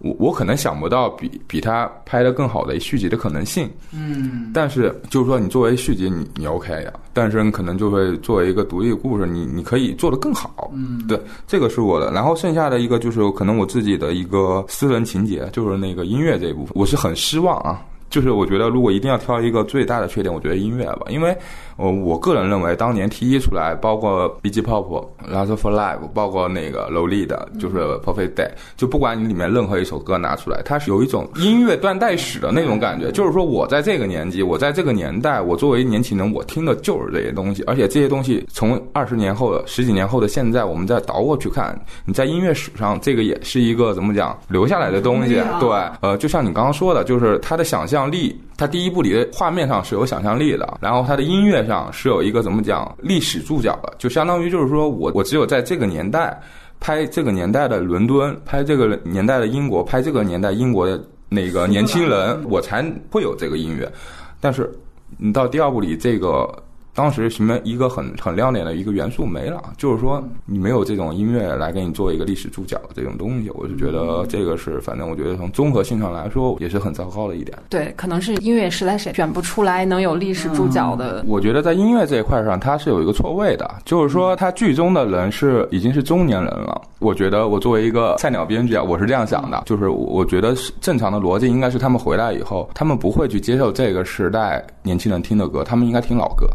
我我可能想不到比比他拍的更好的续集的可能性，嗯，但是就是说你作为续集你你 OK 呀，但是你可能就会作为一个独立故事，你你可以做得更好，嗯，对，这个是我的。然后剩下的一个就是可能我自己的一个私人情节，就是那个音乐这一部分，我是很失望啊。就是我觉得如果一定要挑一个最大的缺点，我觉得音乐吧，因为。呃，我个人认为，当年 T 一出来，包括 B G Pop、Last for Life，包括那个 l o l i 的，就是 Perfect Day，就不管你里面任何一首歌拿出来，它是有一种音乐断代史的那种感觉。就是说我在这个年纪，我在这个年代，我作为年轻人，我听的就是这些东西。而且这些东西从二十年后的、十几年后的现在，我们再倒过去看，你在音乐史上，这个也是一个怎么讲留下来的东西。对，呃，就像你刚刚说的，就是他的想象力，它第一部里的画面上是有想象力的，然后它的音乐。上是有一个怎么讲历史注脚的，就相当于就是说我我只有在这个年代拍这个年代的伦敦，拍这个年代的英国，拍这个年代英国的那个年轻人，我才会有这个音乐。但是你到第二部里这个。当时什么一个很很亮点的一个元素没了，就是说你没有这种音乐来给你做一个历史注脚的这种东西，我就觉得这个是反正我觉得从综合性上来说也是很糟糕的一点。对，可能是音乐实在是选不出来能有历史注脚的。我觉得在音乐这一块上，它是有一个错位的，就是说它剧中的人是已经是中年人了。我觉得我作为一个菜鸟编剧啊，我是这样想的，就是我觉得正常的逻辑应该是他们回来以后，他们不会去接受这个时代年轻人听的歌，他们应该听老歌。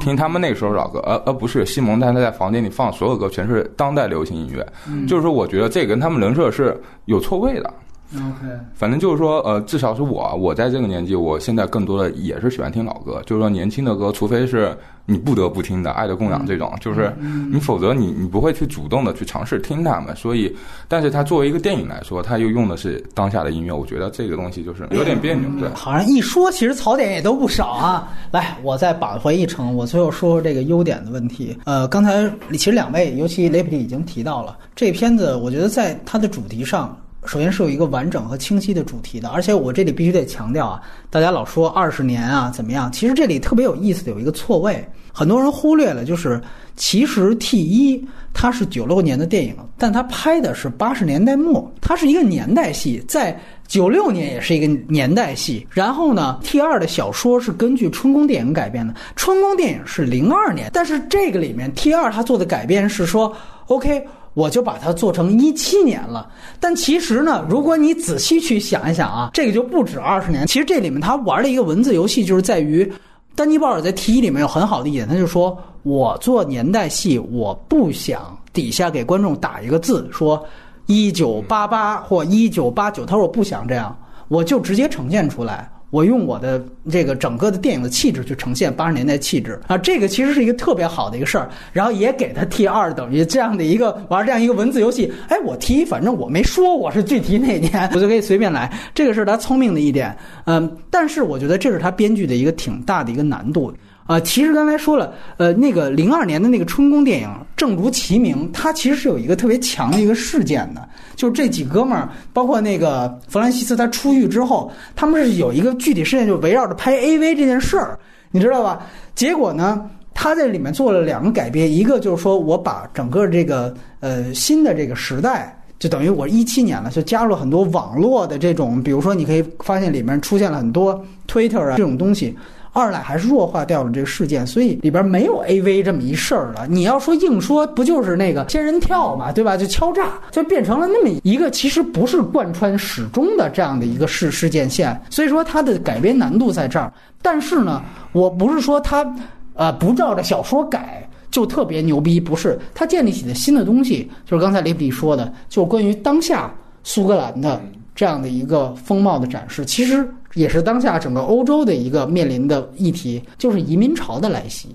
听他们那时候老歌，而而不是西蒙他在房间里放所有歌全是当代流行音乐，就是说，我觉得这跟他们人设是有错位的。OK，反正就是说，呃，至少是我，我在这个年纪，我现在更多的也是喜欢听老歌，就是说年轻的歌，除非是。你不得不听的《爱的供养》这种，就是你否则你你不会去主动的去尝试听他们。所以，但是它作为一个电影来说，它又用的是当下的音乐，我觉得这个东西就是有点别扭。对，好像一说其实槽点也都不少啊。来，我再扳回一城，我最后说说这个优点的问题。呃，刚才其实两位，尤其雷普利已经提到了这片子，我觉得在它的主题上。首先是有一个完整和清晰的主题的，而且我这里必须得强调啊，大家老说二十年啊怎么样？其实这里特别有意思的有一个错位，很多人忽略了，就是其实 T 一它是九六年的电影，但它拍的是八十年代末，它是一个年代戏，在九六年也是一个年代戏。然后呢，T 二的小说是根据春宫电影改编的，春宫电影是零二年，但是这个里面 T 二它做的改编是说，OK。我就把它做成一七年了，但其实呢，如果你仔细去想一想啊，这个就不止二十年。其实这里面他玩的一个文字游戏，就是在于丹尼鲍尔在 T 一里面有很好的一点，他就说我做年代戏，我不想底下给观众打一个字说一九八八或一九八九，他说我不想这样，我就直接呈现出来。我用我的这个整个的电影的气质去呈现八十年代气质啊，这个其实是一个特别好的一个事儿。然后也给他 T 二等于这样的一个玩这样一个文字游戏。哎，我提反正我没说我是具体哪年，我就可以随便来。这个是他聪明的一点，嗯，但是我觉得这是他编剧的一个挺大的一个难度。啊，其实刚才说了，呃，那个零二年的那个春宫电影，正如其名，它其实是有一个特别强的一个事件的，就是这几哥们儿，包括那个弗兰西斯，他出狱之后，他们是有一个具体事件，就围绕着拍 AV 这件事儿，你知道吧？结果呢，他在里面做了两个改编，一个就是说我把整个这个呃新的这个时代，就等于我一七年了，就加入了很多网络的这种，比如说你可以发现里面出现了很多 Twitter 啊这种东西。二来还是弱化掉了这个事件，所以里边没有 A V 这么一事儿了。你要说硬说，不就是那个仙人跳嘛，对吧？就敲诈，就变成了那么一个其实不是贯穿始终的这样的一个事事件线。所以说它的改编难度在这儿。但是呢，我不是说它，呃，不照着小说改就特别牛逼，不是。它建立起的新的东西，就是刚才雷普利说的，就关于当下苏格兰的这样的一个风貌的展示，其实。也是当下整个欧洲的一个面临的议题，就是移民潮的来袭。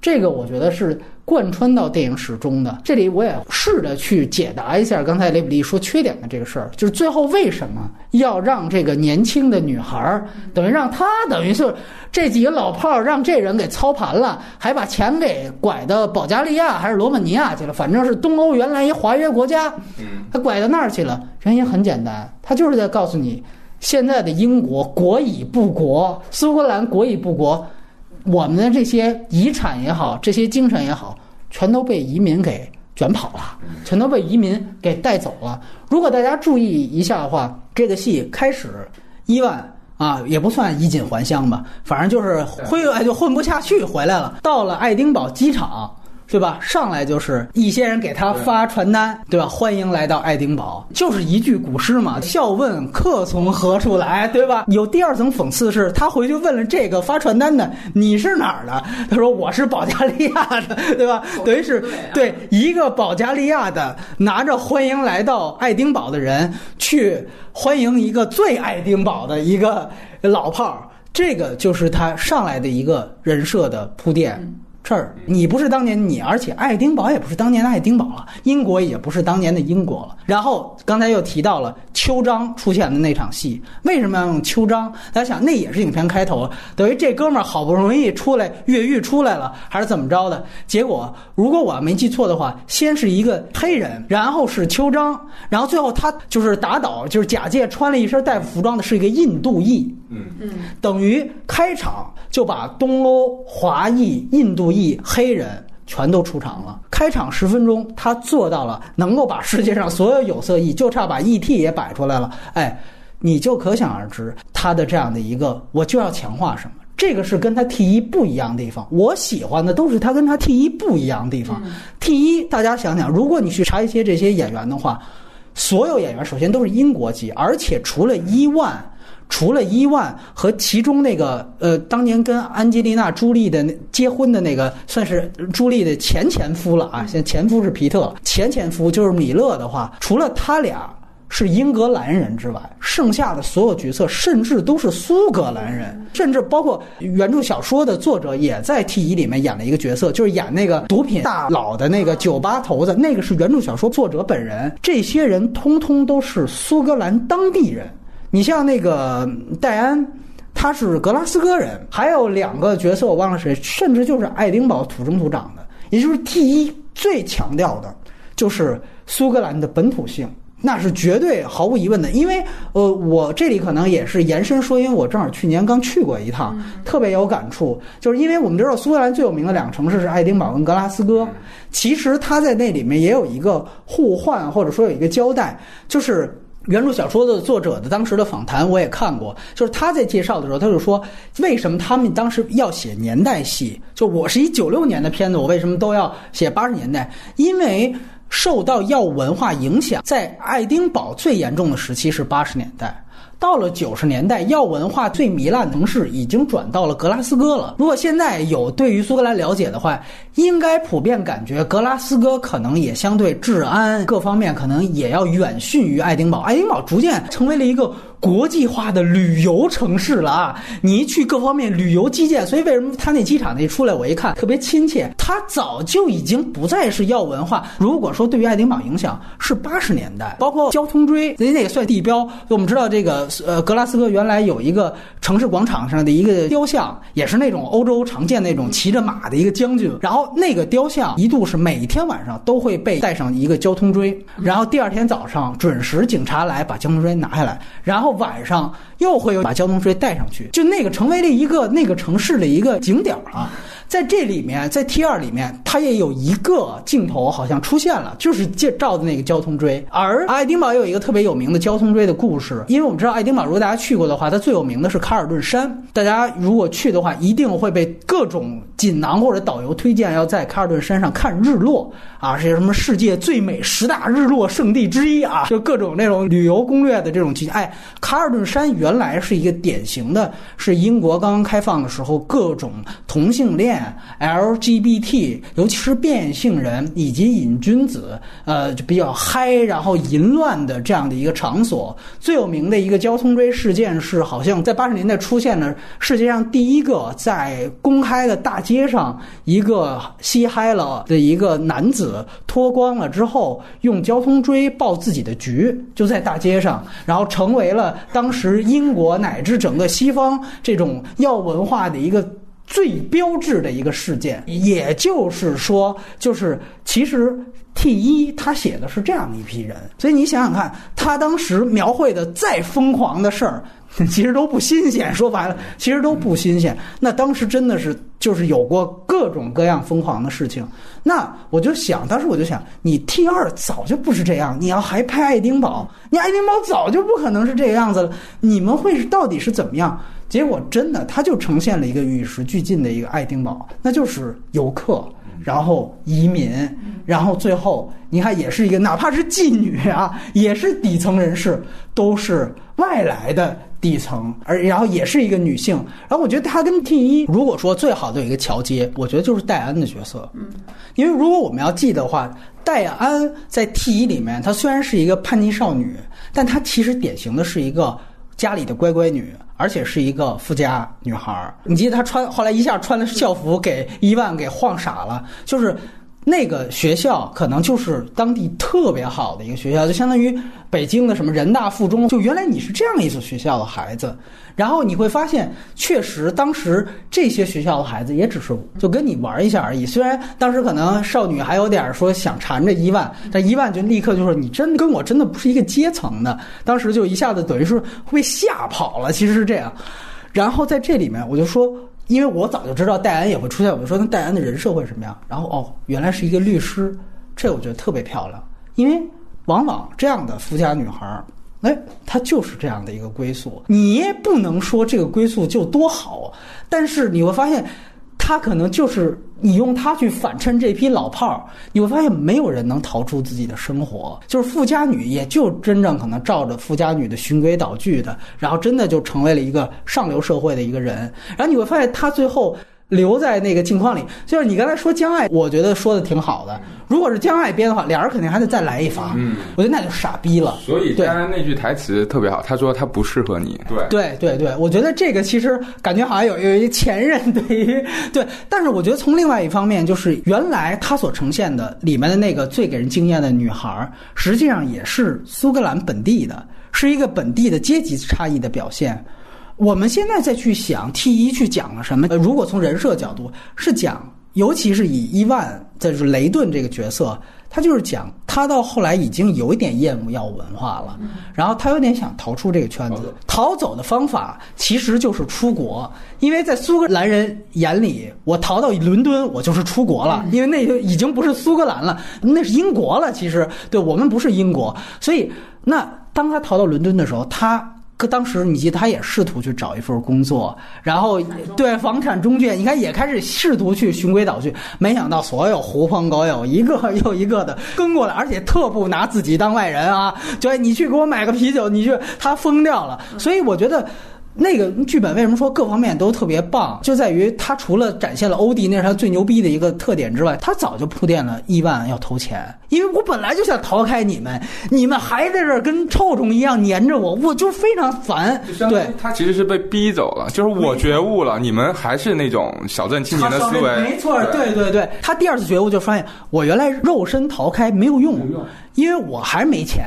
这个我觉得是贯穿到电影史中的。这里我也试着去解答一下刚才雷普利说缺点的这个事儿，就是最后为什么要让这个年轻的女孩儿，等于让她等于是这几个老炮儿让这人给操盘了，还把钱给拐到保加利亚还是罗马尼亚去了，反正是东欧原来一华约国家，他拐到那儿去了。原因很简单，他就是在告诉你。现在的英国国已不国，苏格兰国已不国，我们的这些遗产也好，这些精神也好，全都被移民给卷跑了，全都被移民给带走了。如果大家注意一下的话，这个戏开始伊万啊，也不算衣锦还乡吧，反正就是混就混不下去回来了，到了爱丁堡机场。对吧？上来就是一些人给他发传单，对吧？欢迎来到爱丁堡，就是一句古诗嘛。笑问客从何处来，对吧？有第二层讽刺是，他回去问了这个发传单的，你是哪儿的？他说我是保加利亚的，对吧？等于是对一个保加利亚的拿着欢迎来到爱丁堡的人去欢迎一个最爱丁堡的一个老炮儿，这个就是他上来的一个人设的铺垫。这儿你不是当年你，而且爱丁堡也不是当年的爱丁堡了，英国也不是当年的英国了。然后刚才又提到了秋章出现的那场戏，为什么要用秋章？大家想，那也是影片开头，等于这哥们儿好不容易出来越狱出来了，还是怎么着的？结果如果我没记错的话，先是一个黑人，然后是秋章，然后最后他就是打倒，就是假借穿了一身大夫服装的是一个印度裔。嗯嗯，等于开场就把东欧华裔、印度裔、黑人全都出场了。开场十分钟，他做到了能够把世界上所有有色裔，就差把 ET 也摆出来了。哎，你就可想而知他的这样的一个，我就要强化什么。这个是跟他 T 一不一样的地方。我喜欢的都是他跟他 T 一不一样的地方。T 一，大家想想，如果你去查一些这些演员的话，所有演员首先都是英国籍，而且除了伊万。除了伊万和其中那个呃，当年跟安吉丽娜·朱莉的结婚的那个，算是朱莉的前前夫了啊。现在前夫是皮特，前前夫就是米勒的话，除了他俩是英格兰人之外，剩下的所有角色甚至都是苏格兰人，甚至包括原著小说的作者也在 T 一里面演了一个角色，就是演那个毒品大佬的那个酒吧头子，那个是原著小说作者本人。这些人通通都是苏格兰当地人。你像那个戴安，他是格拉斯哥人，还有两个角色我忘了谁，甚至就是爱丁堡土生土长的，也就是 T 一最强调的，就是苏格兰的本土性，那是绝对毫无疑问的。因为呃，我这里可能也是延伸说，因为我正好去年刚去过一趟，特别有感触，就是因为我们知道苏格兰最有名的两个城市是爱丁堡跟格拉斯哥，其实他在那里面也有一个互换，或者说有一个交代，就是。原著小说的作者的当时的访谈我也看过，就是他在介绍的时候，他就说为什么他们当时要写年代戏？就我是一九六年的片子，我为什么都要写八十年代？因为受到药物文化影响，在爱丁堡最严重的时期是八十年代。到了九十年代，药文化最糜烂的城市已经转到了格拉斯哥了。如果现在有对于苏格兰了解的话，应该普遍感觉格拉斯哥可能也相对治安各方面可能也要远逊于爱丁堡。爱丁堡逐渐成为了一个国际化的旅游城市了啊！你一去各方面旅游基建，所以为什么他那机场那一出来，我一看特别亲切。他早就已经不再是要文化。如果说对于爱丁堡影响是八十年代，包括交通锥，人家那个算地标。我们知道这个呃，格拉斯哥原来有一个城市广场上的一个雕像，也是那种欧洲常见那种骑着马的一个将军。然后那个雕像一度是每天晚上都会被带上一个交通锥，然后第二天早上准时警察来把交通锥拿下来，然后晚上又会有把交通税带上去，就那个成为了一个那个城市的一个景点啊。在这里面，在 T 二里面，它也有一个镜头好像出现了，就是介照的那个交通锥。而爱丁堡有一个特别有名的交通锥的故事，因为我们知道爱丁堡，如果大家去过的话，它最有名的是卡尔顿山。大家如果去的话，一定会被各种锦囊或者导游推荐要在卡尔顿山上看日落啊，是什么世界最美十大日落圣地之一啊，就各种那种旅游攻略的这种剧。哎，卡尔顿山原来是一个典型的，是英国刚刚开放的时候各种同性恋。LGBT，尤其是变性人以及瘾君子，呃，就比较嗨，然后淫乱的这样的一个场所。最有名的一个交通锥事件是，好像在八十年代出现了世界上第一个在公开的大街上，一个吸嗨了的一个男子脱光了之后，用交通锥报自己的局，就在大街上，然后成为了当时英国乃至整个西方这种要文化的一个。最标志的一个事件，也就是说，就是其实 T 一他写的是这样的一批人，所以你想想看，他当时描绘的再疯狂的事儿，其实都不新鲜。说白了，其实都不新鲜。那当时真的是就是有过各种各样疯狂的事情。那我就想，当时我就想，你 T 二早就不是这样，你要还拍爱丁堡，你爱丁堡早就不可能是这个样子了。你们会是到底是怎么样？结果真的，它就呈现了一个与时俱进的一个爱丁堡，那就是游客，然后移民，然后最后你看也是一个，哪怕是妓女啊，也是底层人士，都是外来的底层，而然后也是一个女性。然后我觉得她跟 T 一，如果说最好的有一个桥接，我觉得就是戴安的角色。嗯，因为如果我们要记的话，戴安在 T 一里面，她虽然是一个叛逆少女，但她其实典型的是一个。家里的乖乖女，而且是一个富家女孩。你记得她穿后来一下穿的校服，给伊万给晃傻了。就是那个学校，可能就是当地特别好的一个学校，就相当于北京的什么人大附中。就原来你是这样一所学校的孩子。然后你会发现，确实当时这些学校的孩子也只是就跟你玩一下而已。虽然当时可能少女还有点说想缠着伊万，但伊万就立刻就说：“你真跟我真的不是一个阶层的。”当时就一下子等于是被吓跑了。其实是这样。然后在这里面，我就说，因为我早就知道戴安也会出现，我就说那戴安的人设会什么样？然后哦，原来是一个律师，这我觉得特别漂亮。因为往往这样的富家女孩。哎，她就是这样的一个归宿，你也不能说这个归宿就多好，但是你会发现，她可能就是你用它去反衬这批老炮儿，你会发现没有人能逃出自己的生活，就是富家女也就真正可能照着富家女的循规蹈矩的，然后真的就成为了一个上流社会的一个人，然后你会发现他最后。留在那个镜框里，就是你刚才说江爱，我觉得说的挺好的。如果是江爱编的话，俩人肯定还得再来一发。嗯，我觉得那就傻逼了。所以刚才那句台词特别好，他说他不适合你。对对对对，我觉得这个其实感觉好像有有一前任对于对，但是我觉得从另外一方面，就是原来他所呈现的里面的那个最给人惊艳的女孩，实际上也是苏格兰本地的，是一个本地的阶级差异的表现。我们现在再去想 T 一去讲了什么？呃，如果从人设角度是讲，尤其是以伊万，就是雷顿这个角色，他就是讲他到后来已经有一点厌恶药物文化了，然后他有点想逃出这个圈子。逃走的方法其实就是出国，因为在苏格兰人眼里，我逃到伦敦，我就是出国了，因为那就已经不是苏格兰了，那是英国了。其实对我们不是英国，所以那当他逃到伦敦的时候，他。可当时你记得他也试图去找一份工作，然后对房产中介，你看也开始试图去循规蹈矩，没想到所有狐朋狗友一个又一个的跟过来，而且特不拿自己当外人啊！就你去给我买个啤酒，你去他疯掉了。所以我觉得。那个剧本为什么说各方面都特别棒，就在于他除了展现了欧弟那是他最牛逼的一个特点之外，他早就铺垫了亿万要投钱，因为我本来就想逃开你们，你们还在这儿跟臭虫一样粘着我，我就非常烦。对，他其实是被逼走了，就是我觉悟了，你们还是那种小镇青年的思维。没错，对。对对，他第二次觉悟就发现，我原来肉身逃开没有用。因为我还没钱，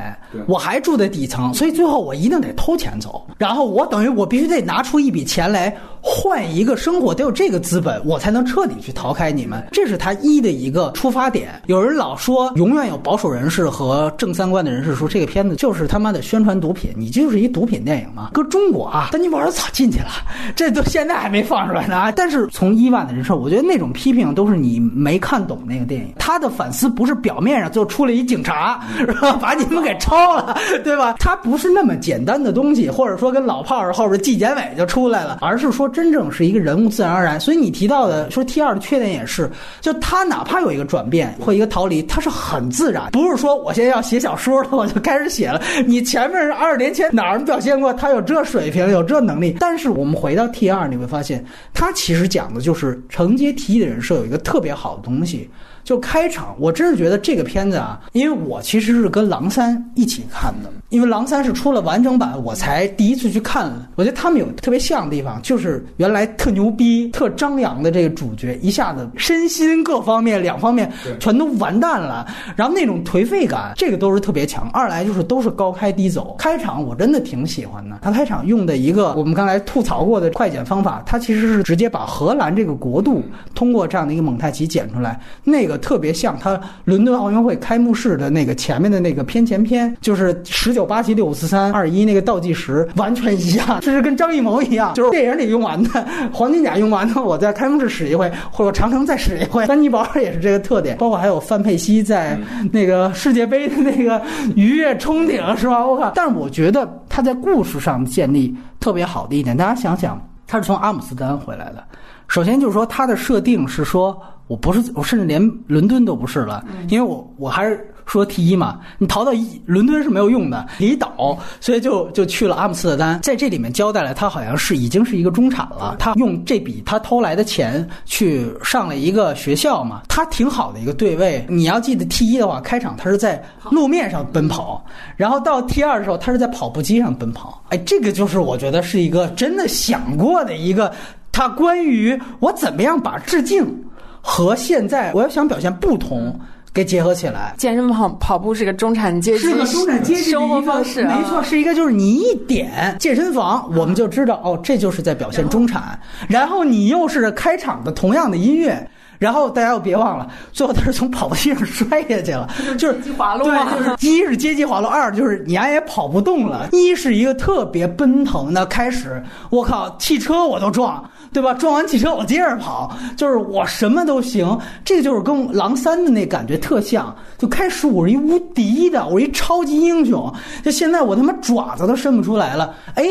我还住在底层，所以最后我一定得偷钱走。然后我等于我必须得拿出一笔钱来换一个生活，得有这个资本，我才能彻底去逃开你们。这是他一的一个出发点。有人老说，永远有保守人士和正三观的人士说这个片子就是他妈的宣传毒品，你就是一毒品电影嘛。搁中国啊，但你玩的早进去了，这都现在还没放出来呢。但是从伊万的人设，我觉得那种批评都是你没看懂那个电影。他的反思不是表面上就出了一警察。是吧？把你们给抄了，对吧？它不是那么简单的东西，或者说跟老炮儿后边纪检委就出来了，而是说真正是一个人物自然而然。所以你提到的说 T 二的缺点也是，就他哪怕有一个转变或一个逃离，他是很自然，不是说我现在要写小说了我就开始写了。你前面是二十年前哪儿表现过他有这水平有这能力？但是我们回到 T 二，你会发现他其实讲的就是承接 T 的人设有一个特别好的东西。就开场，我真是觉得这个片子啊，因为我其实是跟狼三一起看的，因为狼三是出了完整版，我才第一次去看。我觉得他们有特别像的地方，就是原来特牛逼、特张扬的这个主角，一下子身心各方面两方面全都完蛋了，然后那种颓废感，这个都是特别强。二来就是都是高开低走，开场我真的挺喜欢的。他开场用的一个我们刚才吐槽过的快剪方法，他其实是直接把荷兰这个国度通过这样的一个蒙太奇剪出来，那个。特别像他伦敦奥运会开幕式的那个前面的那个片前片，就是十九八七六五四三二一那个倒计时完全一样，这是跟张艺谋一样，就是电影里用完的黄金甲用完的，我在开幕式使一回，或者长城再使一回。丹尼堡也是这个特点，包括还有范佩西在那个世界杯的那个愉悦冲顶，是吧？我靠！但是我觉得他在故事上建立特别好的一点，大家想想，他是从阿姆斯特丹回来的，首先就是说他的设定是说。我不是，我甚至连伦敦都不是了，因为我我还是说 T 一嘛，你逃到一伦敦是没有用的，离岛，所以就就去了阿姆斯特丹，在这里面交代了，他好像是已经是一个中产了，他用这笔他偷来的钱去上了一个学校嘛，他挺好的一个对位。你要记得 T 一的话，开场他是在路面上奔跑，然后到 T 二的时候，他是在跑步机上奔跑。哎，这个就是我觉得是一个真的想过的一个，他关于我怎么样把致敬。和现在我要想表现不同，给结合起来。健身跑跑步是个中产阶级，是个中产阶级生活方式，没错，是一个就是你一点健身房，我们就知道哦，这就是在表现中产。然后你又是开场的同样的音乐，然后大家又别忘了，最后他是从跑步机上摔下去了，就是滑落，对，就是一是阶级滑落，二就是你也跑不动了。一是一个特别奔腾的开始，我靠，汽车我都撞。对吧？撞完汽车我接着跑，就是我什么都行。这个就是跟狼三的那感觉特像。就开始我是一无敌的，我一超级英雄。就现在我他妈爪子都伸不出来了。哎，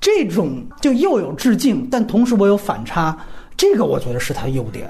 这种就又有致敬，但同时我有反差。这个我觉得是他优点。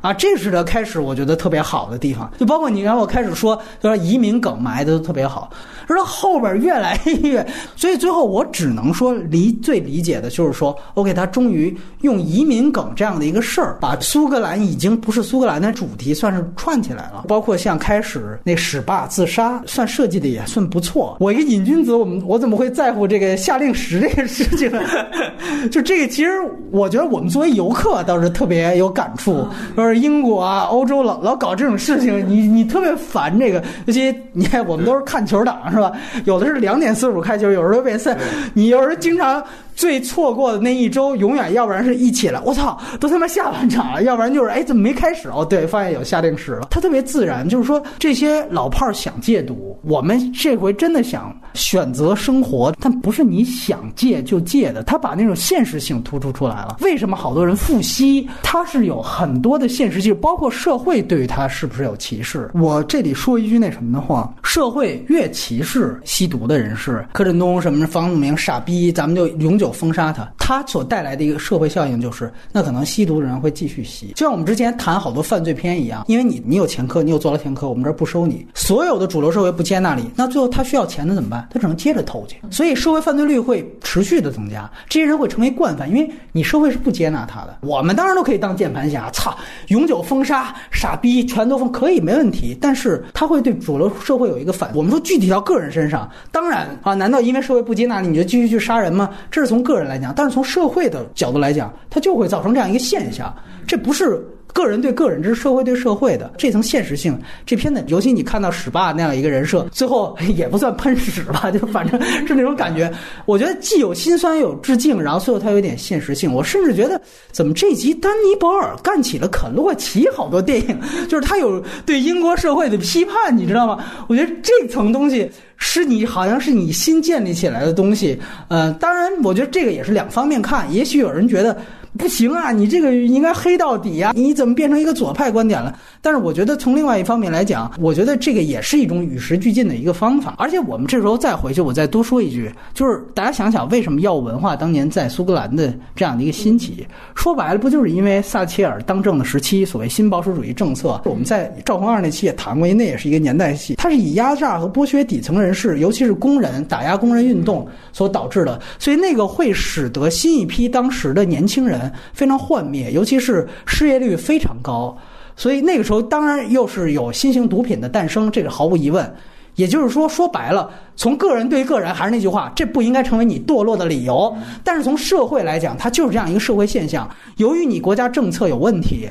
啊，这是他开始我觉得特别好的地方，就包括你让我开始说，就说移民梗埋的都特别好，说后边越来越，所以最后我只能说理最理解的就是说，OK，他终于用移民梗这样的一个事儿，把苏格兰已经不是苏格兰的主题算是串起来了，包括像开始那史霸自杀，算设计的也算不错。我一个瘾君子，我们我怎么会在乎这个夏令时这个事情呢？就这个，其实我觉得我们作为游客倒是特别有感触，说。英国啊，欧洲老老搞这种事情，你你特别烦这个。尤其你看，我们都是看球党是吧？有的是两点四十五开球，有时候变赛，你有时候经常。最错过的那一周，永远要不然是一起来，我操，都他妈下半场了；要不然就是哎，怎么没开始？哦，对，发现有下定时了。他特别自然，就是说这些老炮儿想戒毒，我们这回真的想选择生活，但不是你想戒就戒的。他把那种现实性突出出来了。为什么好多人复吸？他是有很多的现实性，包括社会对于他是不是有歧视？我这里说一句那什么的话：社会越歧视吸毒的人士，柯震东什么的，房祖名傻逼，咱们就永久。久封杀他，他所带来的一个社会效应就是，那可能吸毒的人会继续吸，就像我们之前谈好多犯罪片一样，因为你你有前科，你有坐牢前科，我们这儿不收你，所有的主流社会不接纳你，那最后他需要钱，的怎么办？他只能接着偷去，所以社会犯罪率会持续的增加，这些人会成为惯犯，因为你社会是不接纳他的。我们当然都可以当键盘侠，操，永久封杀，傻逼，全都封，可以没问题，但是他会对主流社会有一个反。我们说具体到个人身上，当然啊，难道因为社会不接纳你，你就继续去杀人吗？这是从从个人来讲，但是从社会的角度来讲，它就会造成这样一个现象，这不是。个人对个人，这是社会对社会的这层现实性。这片子，尤其你看到史霸那样一个人设，最后 也不算喷屎吧，就反正 是那种感觉。我觉得既有心酸，又有致敬，然后最后他有点现实性。我甚至觉得，怎么这集丹尼·保尔干起了肯·洛奇好多电影，就是他有对英国社会的批判，你知道吗？我觉得这层东西是你好像是你新建立起来的东西。呃，当然，我觉得这个也是两方面看。也许有人觉得。不行啊，你这个应该黑到底呀！你怎么变成一个左派观点了？但是我觉得从另外一方面来讲，我觉得这个也是一种与时俱进的一个方法。而且我们这时候再回去，我再多说一句，就是大家想想，为什么药物文化当年在苏格兰的这样的一个兴起？说白了，不就是因为撒切尔当政的时期，所谓新保守主义政策？我们在赵匡二那期也谈过，因为那也是一个年代戏，它是以压榨和剥削底层人士，尤其是工人，打压工人运动所导致的。所以那个会使得新一批当时的年轻人。非常幻灭，尤其是失业率非常高，所以那个时候当然又是有新型毒品的诞生，这个毫无疑问。也就是说，说白了，从个人对个人，还是那句话，这不应该成为你堕落的理由。但是从社会来讲，它就是这样一个社会现象。由于你国家政策有问题。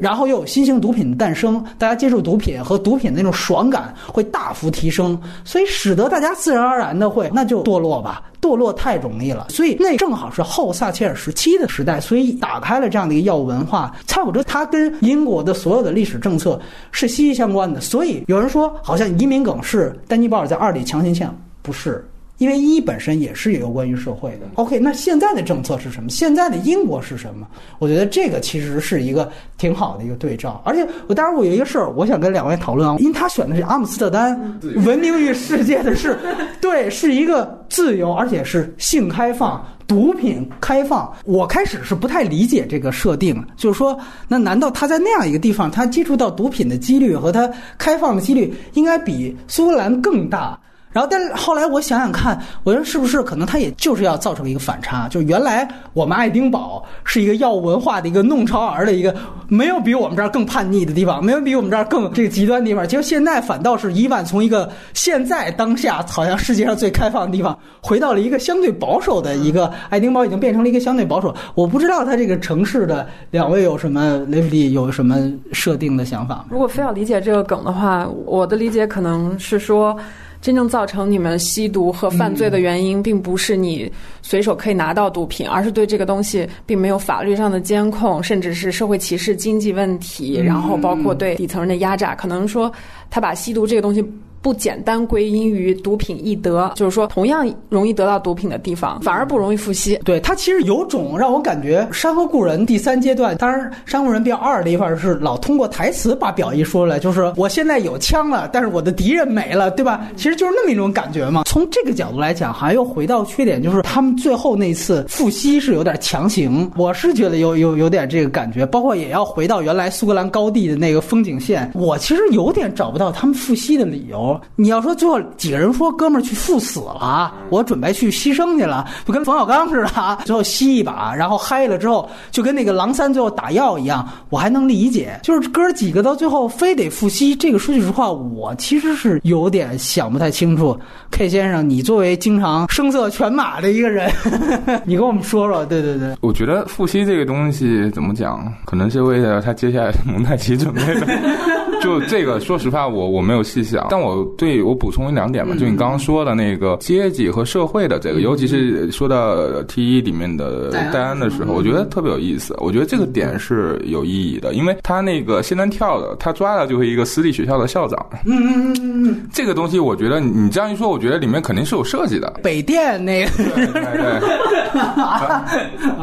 然后又有新型毒品的诞生，大家接触毒品和毒品的那种爽感会大幅提升，所以使得大家自然而然的会那就堕落吧，堕落太容易了。所以那正好是后撒切尔时期的时代，所以打开了这样的一个药物文化。蔡普哲他跟英国的所有的历史政策是息息相关的。所以有人说，好像移民梗是丹尼鲍尔在二里强行签，不是。因为一本身也是有关于社会的。OK，那现在的政策是什么？现在的英国是什么？我觉得这个其实是一个挺好的一个对照。而且我当然我有一个事儿，我想跟两位讨论啊，因为他选的是阿姆斯特丹，闻名于世界的是，对，是一个自由而且是性开放、毒品开放。我开始是不太理解这个设定，就是说，那难道他在那样一个地方，他接触到毒品的几率和他开放的几率应该比苏格兰更大？然后，但是后来我想想看，我说是不是可能他也就是要造成一个反差？就原来我们爱丁堡是一个药物文化的一个弄潮儿的一个，没有比我们这儿更叛逆的地方，没有比我们这儿更这个极端的地方。结果现在反倒是伊万从一个现在当下好像世界上最开放的地方，回到了一个相对保守的一个爱丁堡，已经变成了一个相对保守。我不知道他这个城市的两位有什么雷弗利有什么设定的想法？如果非要理解这个梗的话，我的理解可能是说。真正造成你们吸毒和犯罪的原因，并不是你随手可以拿到毒品，而是对这个东西并没有法律上的监控，甚至是社会歧视、经济问题，然后包括对底层人的压榨。可能说他把吸毒这个东西。不简单归因于毒品易得，就是说同样容易得到毒品的地方，反而不容易复吸。对他其实有种让我感觉《山河故人》第三阶段，当然《山河故人》比较二的一块是老通过台词把表意说出来，就是我现在有枪了，但是我的敌人没了，对吧？其实就是那么一种感觉嘛。从这个角度来讲，还又回到缺点，就是他们最后那次复吸是有点强行，我是觉得有有有点这个感觉。包括也要回到原来苏格兰高地的那个风景线，我其实有点找不到他们复吸的理由。你要说最后几个人说哥们儿去赴死了，我准备去牺牲去了，就跟冯小刚似的，最后吸一把，然后嗨了之后，就跟那个狼三最后打药一样，我还能理解。就是哥几个到最后非得复吸，这个说句实话，我其实是有点想不太清楚。K 先生，你作为经常声色犬马的一个人，你跟我们说说。对对对，我觉得复吸这个东西怎么讲，可能是为了他接下来蒙太奇准备的。就这个，说实话，我我没有细想，但我对我补充一两点吧，就你刚刚说的那个阶级和社会的这个，尤其是说到 T 一里面的戴安的时候，我觉得特别有意思。我觉得这个点是有意义的，因为他那个仙人跳的，他抓的就是一个私立学校的校长。嗯嗯嗯嗯，这个东西，我觉得你这样一说，我觉得里面肯定是有设计的。北电那个，对对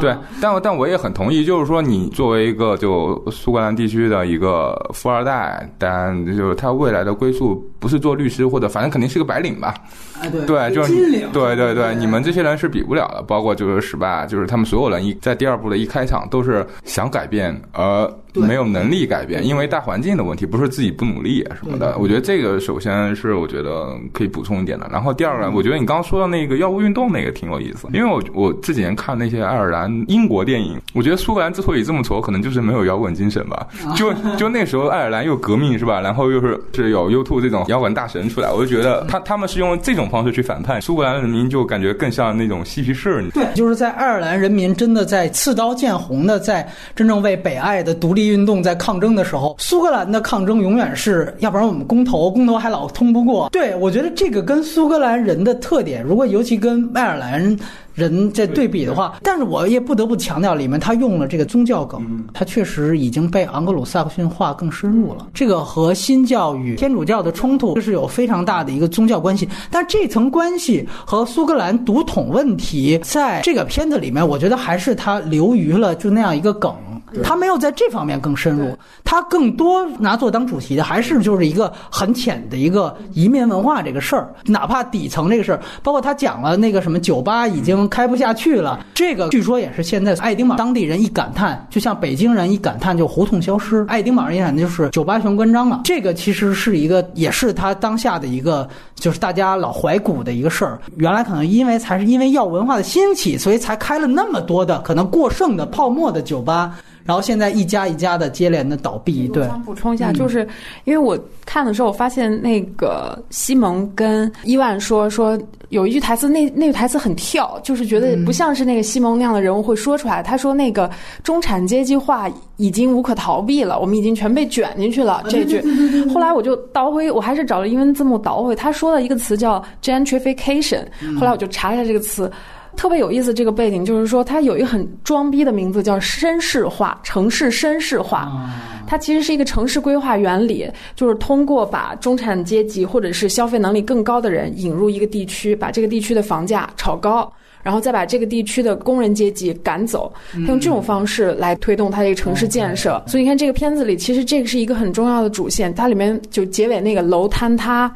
对，但但我也很同意，就是说你作为一个就苏格兰地区的一个富二代。但就是他未来的归宿不是做律师或者反正肯定是个白领吧。哎，对对，就是对对对，你们这些人是比不了的。包括就是失败，就是他们所有人一在第二部的一开场都是想改变而没有能力改变，因为大环境的问题，不是自己不努力啊什么的。我觉得这个首先是我觉得可以补充一点的。然后第二个，我觉得你刚刚说的那个药物运动那个挺有意思，因为我我这几年看那些爱尔兰、英国电影，我觉得苏格兰之所以这么挫，可能就是没有摇滚精神吧。就就那时候爱尔兰又革命是吧？然后又是是有 U2 这种摇滚大神出来，我就觉得他他们是用这种方式去反叛苏格兰人民，就感觉更像那种嬉皮士。对，就是在爱尔兰人民真的在刺刀见红的在真正为北爱的独立运动在抗争的时候，苏格兰的抗争永远是要不然我们公投，公投还老通不过。对我觉得这个跟苏格兰人的特点，如果尤其跟爱尔兰。人在对比的话，但是我也不得不强调，里面他用了这个宗教梗，他确实已经被昂格鲁萨克逊化更深入了。这个和新教与天主教的冲突是有非常大的一个宗教关系，但这层关系和苏格兰独统问题，在这个片子里面，我觉得还是他流于了就那样一个梗。他没有在这方面更深入，他更多拿做当主题的还是就是一个很浅的一个移民文化这个事儿，哪怕底层这个事儿，包括他讲了那个什么酒吧已经开不下去了，这个据说也是现在爱丁堡当地人一感叹，就像北京人一感叹就胡同消失，爱丁堡人一感叹就是酒吧全关张了。这个其实是一个，也是他当下的一个，就是大家老怀古的一个事儿。原来可能因为才是因为药文化的兴起，所以才开了那么多的可能过剩的泡沫的酒吧。然后现在一家一家的接连的倒闭，对。想补充一下，就是因为我看的时候，我发现那个西蒙跟伊万说说有一句台词，那那句台词很跳，就是觉得不像是那个西蒙那样的人物会说出来。他说那个中产阶级化已经无可逃避了，我们已经全被卷进去了。这句，后来我就倒回，我还是找了英文字幕倒回，他说了一个词叫 gentrification。后来我就查一下这个词。特别有意思，这个背景就是说，它有一个很装逼的名字，叫绅士化城市绅士化。它其实是一个城市规划原理，就是通过把中产阶级或者是消费能力更高的人引入一个地区，把这个地区的房价炒高，然后再把这个地区的工人阶级赶走，用这种方式来推动它这个城市建设。所以你看这个片子里，其实这个是一个很重要的主线。它里面就结尾那个楼坍塌。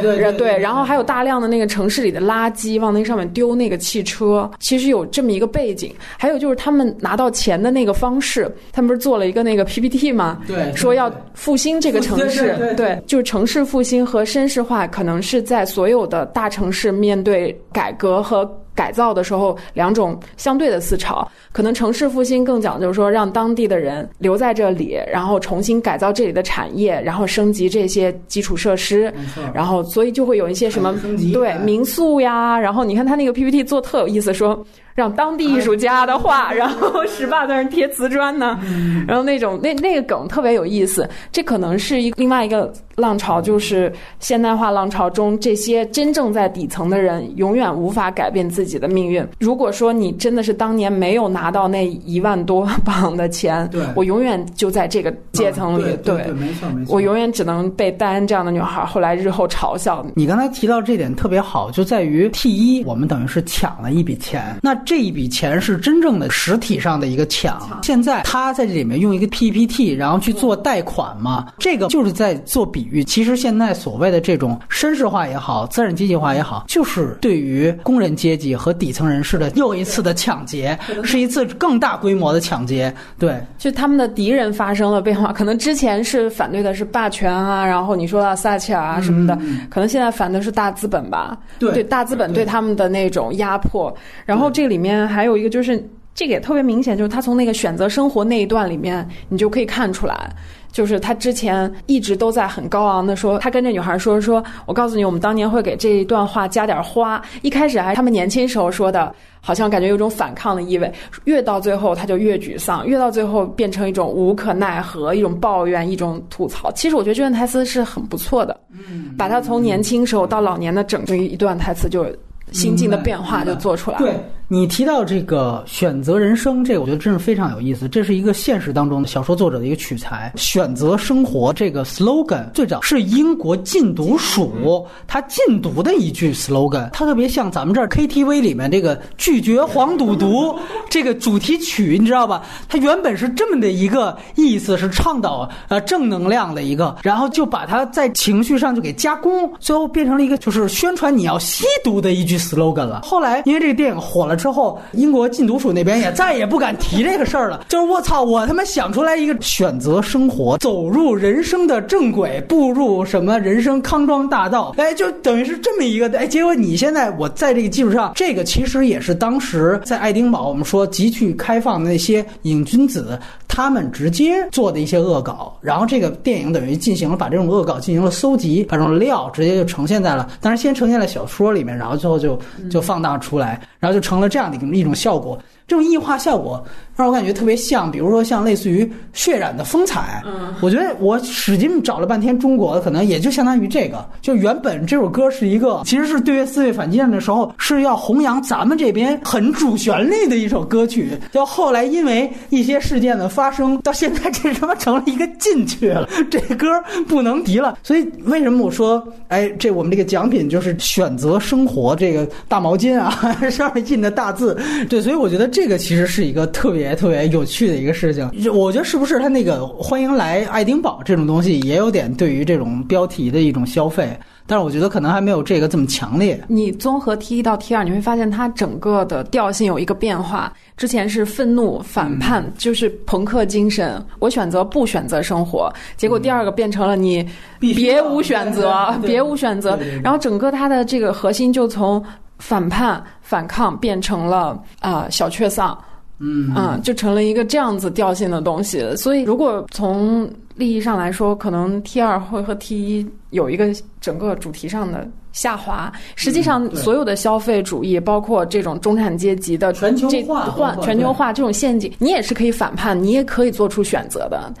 对对对，然后还有大量的那个城市里的垃圾往那上面丢，那个汽车其实有这么一个背景。还有就是他们拿到钱的那个方式，他们不是做了一个那个 PPT 吗？对，说要复兴这个城市，对，就是城市复兴和绅士化，可能是在所有的大城市面对改革和。改造的时候，两种相对的思潮，可能城市复兴更讲究说让当地的人留在这里，然后重新改造这里的产业，然后升级这些基础设施，然后所以就会有一些什么对民宿呀，然后你看他那个 PPT 做特有意思，说。让当地艺术家的画，然后石坝在那贴瓷砖呢，然后那种那那个梗特别有意思。这可能是一另外一个浪潮，就是现代化浪潮中这些真正在底层的人永远无法改变自己的命运。如果说你真的是当年没有拿到那一万多磅的钱，对我永远就在这个阶层里，对，没错没错，我永远只能被戴安这样的女孩后来日后嘲笑。你刚才提到这点特别好，就在于 T 一，我们等于是抢了一笔钱，那。这一笔钱是真正的实体上的一个抢。现在他在这里面用一个 PPT，然后去做贷款嘛，这个就是在做比喻。其实现在所谓的这种绅士化也好，资产阶级化也好，就是对于工人阶级和底层人士的又一次的抢劫，是一次更大规模的抢劫。对，就他们的敌人发生了变化，可能之前是反对的是霸权啊，然后你说到撒切尔啊什么的，可能现在反的是大资本吧？对，大资本对他们的那种压迫，然后这里。里面还有一个，就是这个也特别明显，就是他从那个选择生活那一段里面，你就可以看出来，就是他之前一直都在很高昂的说，他跟这女孩说说，我告诉你，我们当年会给这一段话加点花。一开始还他们年轻时候说的，好像感觉有种反抗的意味，越到最后他就越沮丧，越到最后变成一种无可奈何，一种抱怨，一种吐槽。其实我觉得这段台词是很不错的，嗯，把他从年轻时候到老年的整个一段台词就。心境的变化就做出来了。对，你提到这个选择人生，这个我觉得真是非常有意思。这是一个现实当中的小说作者的一个取材。选择生活这个 slogan 最早是英国禁毒署他禁毒的一句 slogan，它特别像咱们这儿 KTV 里面这个拒绝黄赌毒这个主题曲，你知道吧？它原本是这么的一个意思，是倡导呃正能量的一个，然后就把它在情绪上就给加工，最后变成了一个就是宣传你要吸毒的一句 slogan 了。后来因为这个电影火了。之后，英国禁毒署那边也再也不敢提这个事儿了。就是我操，我他妈想出来一个选择生活，走入人生的正轨，步入什么人生康庄大道，哎，就等于是这么一个。哎，结果你现在我在这个基础上，这个其实也是当时在爱丁堡我们说极具开放的那些瘾君子，他们直接做的一些恶搞。然后这个电影等于进行了把这种恶搞进行了搜集，把这种料直接就呈现在了，当然先呈现在小说里面，然后最后就就放大出来，然后就成了。这样的一种效果，这种异化效果。让我感觉特别像，比如说像类似于血染的风采。嗯，我觉得我使劲找了半天中国的，可能也就相当于这个。就原本这首歌是一个，其实是对越四月反击战的时候是要弘扬咱们这边很主旋律的一首歌曲。就后来因为一些事件的发生，到现在这他妈成了一个禁曲了，这歌不能提了。所以为什么我说，哎，这我们这个奖品就是选择生活这个大毛巾啊，上面印的大字。对，所以我觉得这个其实是一个特别。特别有趣的一个事情，我觉得是不是他那个欢迎来爱丁堡这种东西，也有点对于这种标题的一种消费。但是我觉得可能还没有这个这么强烈。你综合 T 一到 T 二，你会发现它整个的调性有一个变化。之前是愤怒、反叛，就是朋克精神。我选择不选择生活，结果第二个变成了你别无选择，别无选择。然后整个它的这个核心就从反叛、反抗变成了啊小确丧。嗯啊，就成了一个这样子调性的东西。所以，如果从利益上来说，可能 T 二会和 T 一有一个整个主题上的下滑。实际上，所有的消费主义，包括这种中产阶级的全球化、全球化这种陷阱，你也是可以反叛，你也可以做出选择的，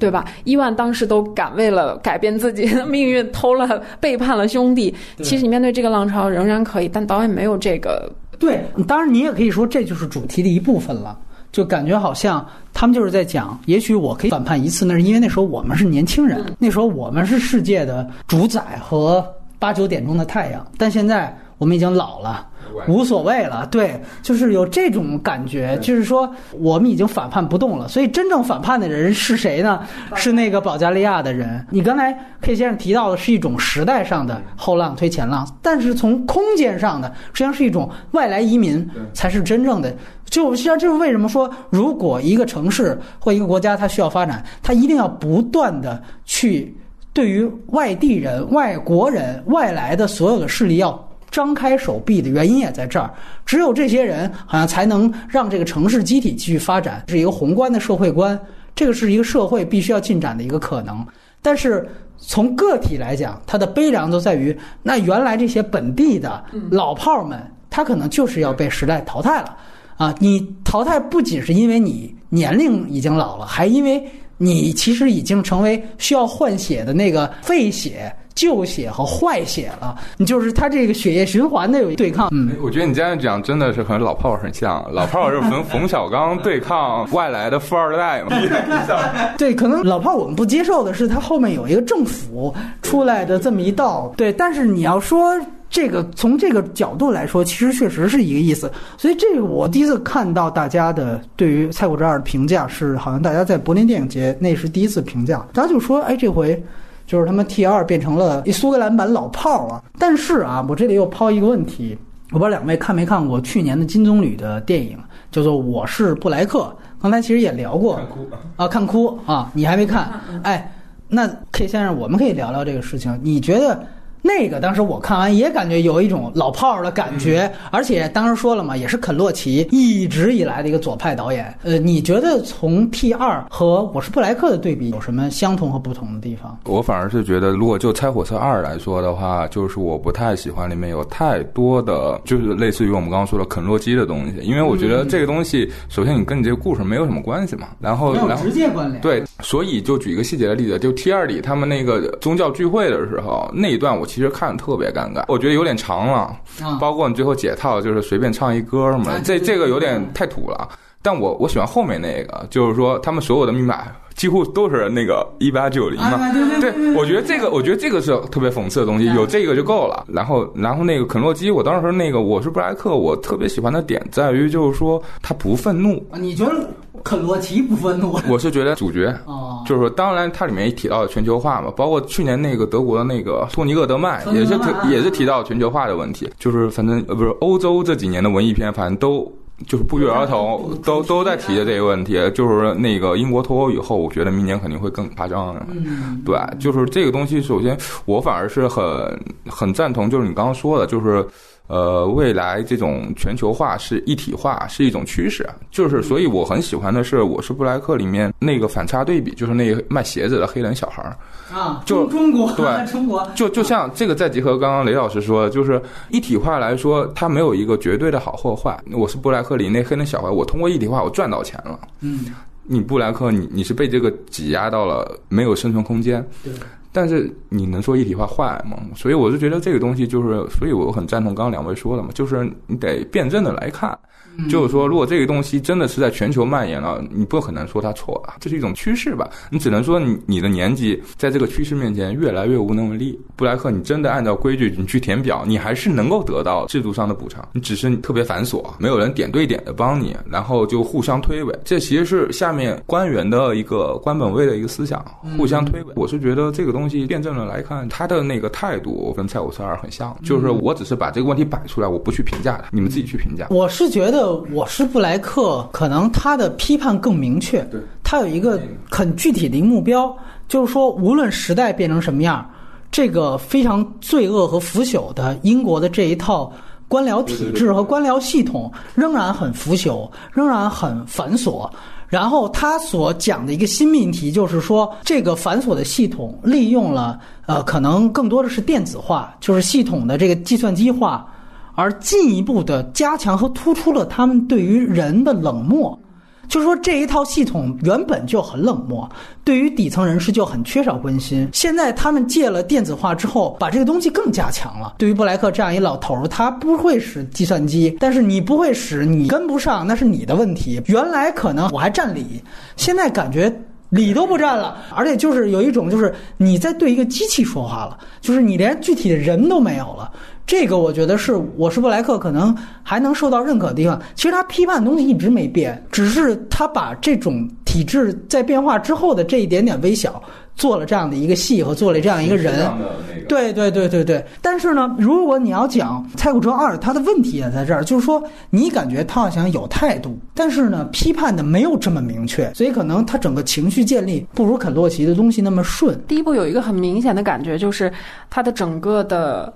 对吧？伊万当时都敢为了改变自己的命运，偷了、背叛了兄弟。其实，你面对这个浪潮仍然可以，但导演没有这个。对，当然你也可以说这就是主题的一部分了，就感觉好像他们就是在讲，也许我可以反叛一次，那是因为那时候我们是年轻人，那时候我们是世界的主宰和八九点钟的太阳，但现在我们已经老了。无所谓了，对，就是有这种感觉，就是说我们已经反叛不动了。所以真正反叛的人是谁呢？是那个保加利亚的人。你刚才 K 先生提到的是一种时代上的后浪推前浪，但是从空间上的，实际上是一种外来移民才是真正的。就实际上这是为什么说，如果一个城市或一个国家它需要发展，它一定要不断的去对于外地人、外国人、外来的所有的势力要。张开手臂的原因也在这儿，只有这些人好像才能让这个城市机体继续发展，是一个宏观的社会观，这个是一个社会必须要进展的一个可能。但是从个体来讲，它的悲凉就在于，那原来这些本地的老炮儿们，他可能就是要被时代淘汰了啊！你淘汰不仅是因为你年龄已经老了，还因为你其实已经成为需要换血的那个废血。旧血和坏血了，你就是他这个血液循环的有对抗。嗯，我觉得你这样讲真的是和老炮儿很像。老炮儿是冯 冯小刚对抗外来的富二代嘛？对，可能老炮儿我们不接受的是他后面有一个政府出来的这么一道。对，但是你要说这个从这个角度来说，其实确实是一个意思。所以这个我第一次看到大家的对于《蔡国之二》的评价是，好像大家在柏林电影节那是第一次评价，大家就说：“哎，这回。”就是他们 T 二变成了一苏格兰版老炮儿啊！但是啊，我这里又抛一个问题，我不知道两位看没看过去年的金棕榈的电影，叫做《我是布莱克》。刚才其实也聊过，啊，看哭啊！你还没看？哎，那 K 先生，我们可以聊聊这个事情。你觉得？那个当时我看完也感觉有一种老炮儿的感觉，而且当时说了嘛，也是肯洛奇一直以来的一个左派导演。呃，你觉得从 T 二和我是布莱克的对比有什么相同和不同的地方？我反而是觉得，如果就《猜火车二》来说的话，就是我不太喜欢里面有太多的，就是类似于我们刚刚说的肯洛基的东西，因为我觉得这个东西，首先你跟你这个故事没有什么关系嘛，然后然后直接关联对，所以就举一个细节的例子，就 T 二里他们那个宗教聚会的时候那一段，我。其实看特别尴尬，我觉得有点长了。啊包括你最后解套就是随便唱一歌嘛啊，这这个有点太土了。但我我喜欢后面那个，就是说他们所有的密码几乎都是那个一八九零嘛。啊对我觉得这个，我觉得这个是特别讽刺的东西，嗯有这个就够了。然后，然后那个肯洛基，我当时那个我是布莱克，我特别喜欢的点在于就是说他不愤怒，啊你觉得肯洛奇不愤怒？我是觉得主角哦，就是说，当然它里面也提到了全球化嘛，包括去年那个德国的那个托尼厄德曼也是也是提到全球化的问题，就是反正呃不是欧洲这几年的文艺片，反正都。就是不约而同都都在提的这个问题，就是那个英国脱欧以后，我觉得明年肯定会更夸张。嗯，对，就是这个东西，首先我反而是很很赞同，就是你刚刚说的，就是呃，未来这种全球化是一体化是一种趋势，就是所以我很喜欢的是《我是布莱克》里面那个反差对比，就是那个卖鞋子的黑人小孩儿，啊，就中中国对中国就就像这个，再结合刚刚雷老师说的，就是一体化来说，它没有一个绝对的好或坏。我是布莱克里那黑人小孩，我通过一体化我赚到钱了。嗯，你布莱克，你你是被这个挤压到了没有生存空间。对。但是你能说一体化坏吗？所以我就觉得这个东西就是，所以我很赞同刚刚两位说的嘛，就是你得辩证的来看。嗯就是说，如果这个东西真的是在全球蔓延了，你不可能说它错了，这是一种趋势吧？你只能说你你的年纪在这个趋势面前越来越无能为力。布莱克，你真的按照规矩你去填表，你还是能够得到制度上的补偿，你只是特别繁琐，没有人点对点的帮你，然后就互相推诿。这其实是下面官员的一个官本位的一个思想，互相推诿。我是觉得这个东西辩证的来看，他的那个态度跟蔡五十二很像，就是我只是把这个问题摆出来，我不去评价他，你们自己去评价。我是觉得我是布莱克，可能他的批判更明确，他有一个很具体的一个目标，就是说无论时代变成什么样，这个非常罪恶和腐朽的英国的这一套。官僚体制和官僚系统仍然很腐朽，仍然很繁琐。然后他所讲的一个新命题就是说，这个繁琐的系统利用了呃，可能更多的是电子化，就是系统的这个计算机化，而进一步的加强和突出了他们对于人的冷漠。就是说，这一套系统原本就很冷漠，对于底层人士就很缺少关心。现在他们借了电子化之后，把这个东西更加强了。对于布莱克这样一老头儿，他不会使计算机，但是你不会使，你跟不上，那是你的问题。原来可能我还占理，现在感觉。理都不占了，而且就是有一种，就是你在对一个机器说话了，就是你连具体的人都没有了。这个我觉得是我是布莱克可能还能受到认可的地方。其实他批判的东西一直没变，只是他把这种体制在变化之后的这一点点微小，做了这样的一个戏和做了这样一个人。对对对对对。但是呢，如果你要讲《蔡骨哲二》，他的问题也在这儿，就是说你感觉他好像有态度，但是呢，批判的没有这么明确，所以可能他整个情绪建立不如肯洛奇的东西那么顺。第一部有一个很明显的感觉，就是他的整个的。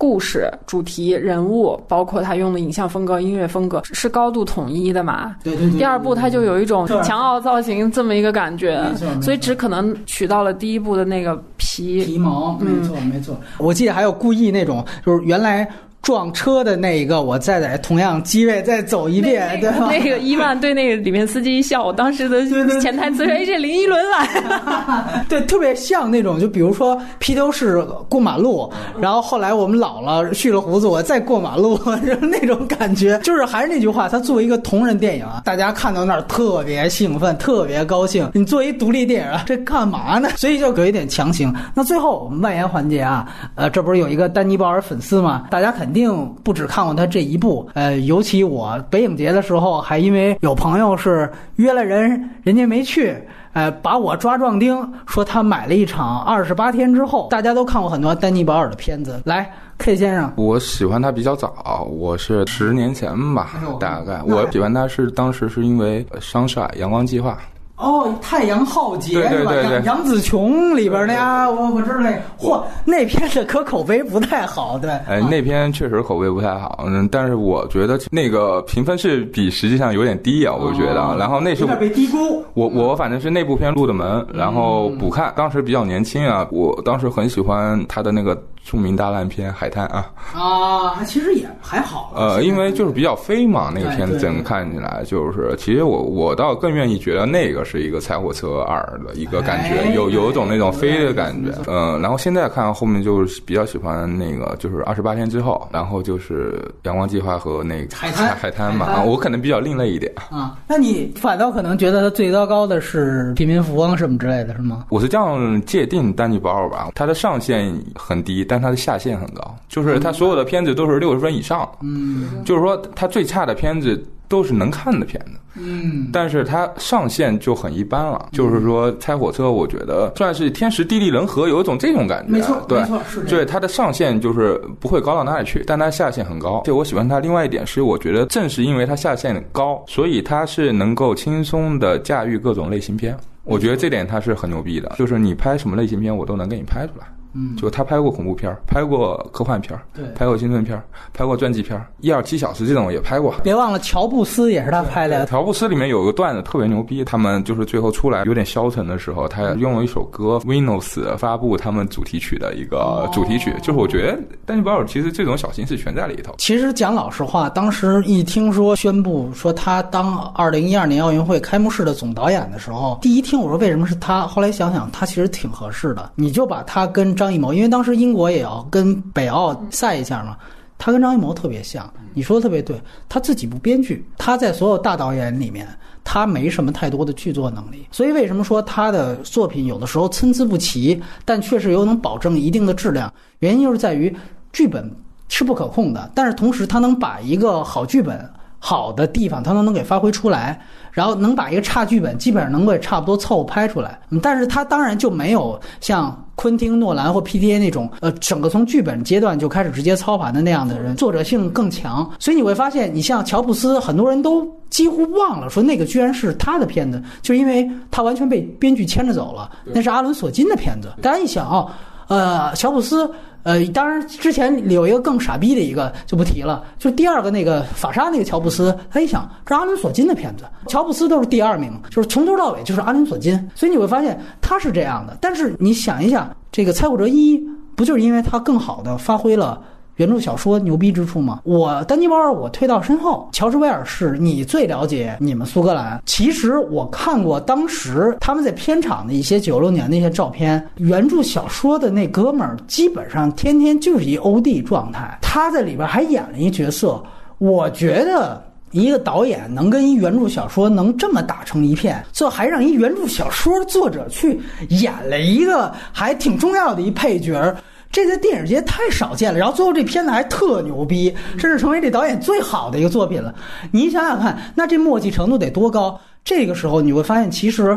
故事、主题、人物，包括他用的影像风格、音乐风格是高度统一的嘛？对对对。第二部它就有一种强傲造型这么一个感觉，所以只可能取到了第一部的那个皮皮毛。嗯没错没错，我记得还有故意那种，就是原来。撞车的那一个，我再在同样机位再走一遍，对吧？那个伊万对那个里面司机一笑，我当时的潜台词是：哎，这林依轮来。对，特别像那种，就比如说披头士过马路，然后后来我们老了蓄了胡子，我再过马路，就是那种感觉。就是还是那句话，它作为一个同人电影啊，大家看到那儿特别兴奋，特别高兴。你作为一独立电影啊，这干嘛呢？所以就有一点强行。那最后我们外延环节啊，呃，这不是有一个丹尼鲍尔粉丝吗？大家肯。肯定不只看过他这一部，呃，尤其我北影节的时候，还因为有朋友是约了人，人家没去，呃，把我抓壮丁，说他买了一场二十八天之后，大家都看过很多丹尼保尔的片子，来，K 先生，我喜欢他比较早，我是十年前吧，哎大概，我喜欢他是当时是因为《商帅》《阳光计划》。哦，太阳浩劫对对对对，杨紫琼里边的呀，我我知道那，嚯，那片子可口碑不太好，对。哎，那篇确实口碑不太好，嗯，但是我觉得那个评分是比实际上有点低啊，我觉得。然后那是有点被低估。我我反正是那部片入的门，然后补看，当时比较年轻啊，我当时很喜欢他的那个著名大烂片《海滩》啊啊，其实也还好。呃，因为就是比较飞嘛，那个片子整个看起来就是，其实我我倒更愿意觉得那个是一个《柴火车二》的一个感觉，有有一种那种飞的感觉。嗯，然后现在看后面就是比较喜欢那个，就是二十八天之后，然后就是《阳光计划》和那个海滩海滩嘛。啊，我可能比较另类一点啊。那你反倒可能觉得它最糟糕的是《贫民富翁》什么之类的是吗？我是这样界定丹尼保尔吧，它的上限很低，但它的下限很高，就是它所有的片子都是六十分以上。嗯，就是说它最差的片子。都是能看的片子，嗯，但是它上限就很一般了。就是说，拆火车，我觉得算是天时地利人和，有一种这种感觉。没错，对，没错，是。对它的上限就是不会高到哪里去，但它下限很高。就我喜欢它另外一点是，我觉得正是因为它下限高，所以它是能够轻松的驾驭各种类型片。我觉得这点它是很牛逼的，就是你拍什么类型片，我都能给你拍出来。嗯，就他拍过恐怖片拍过科幻片对，拍过青春片拍过传记片一二七小时这种也拍过。别忘了乔布斯也是他拍的。乔布斯里面有个段子特别牛逼，他们就是最后出来有点消沉的时候，他用了一首歌 Windows 发布他们主题曲的一个主题曲，就是我觉得丹尼保尔其实这种小心思全在里头。其实讲老实话，当时一听说宣布说他当二零一二年奥运会开幕式的总导演的时候，第一听我说为什么是他，后来想想他其实挺合适的，你就把他跟张艺谋，因为当时。英国也要跟北奥赛一下嘛，他跟张艺谋特别像，你说的特别对，他自己不编剧，他在所有大导演里面，他没什么太多的剧作能力，所以为什么说他的作品有的时候参差不齐，但确实有能保证一定的质量，原因就是在于剧本是不可控的，但是同时他能把一个好剧本好的地方，他都能给发挥出来。然后能把一个差剧本基本上能够差不多凑合拍出来，但是他当然就没有像昆汀·诺兰或 P.T.A 那种，呃，整个从剧本阶段就开始直接操盘的那样的人，作者性更强。所以你会发现，你像乔布斯，很多人都几乎忘了说那个居然是他的片子，就因为他完全被编剧牵着走了，那是阿伦·索金的片子。大家一想哦，呃，乔布斯。呃，当然，之前有一个更傻逼的一个就不提了，就第二个那个法沙那个乔布斯，他一想这阿伦索金的片子，乔布斯都是第二名，就是从头到尾就是阿伦索金，所以你会发现他是这样的。但是你想一想，这个《猜火者一》不就是因为他更好的发挥了？原著小说牛逼之处吗？我丹尼保尔，我退到身后，乔治威尔士，你最了解你们苏格兰。其实我看过当时他们在片场的一些九六年的一些照片，原著小说的那哥们儿基本上天天就是一欧弟状态，他在里边还演了一角色。我觉得一个导演能跟一原著小说能这么打成一片，最后还让一原著小说作者去演了一个还挺重要的一配角。这在电影界太少见了，然后最后这片子还特牛逼，甚至成为这导演最好的一个作品了。你想想看，那这默契程度得多高？这个时候你会发现，其实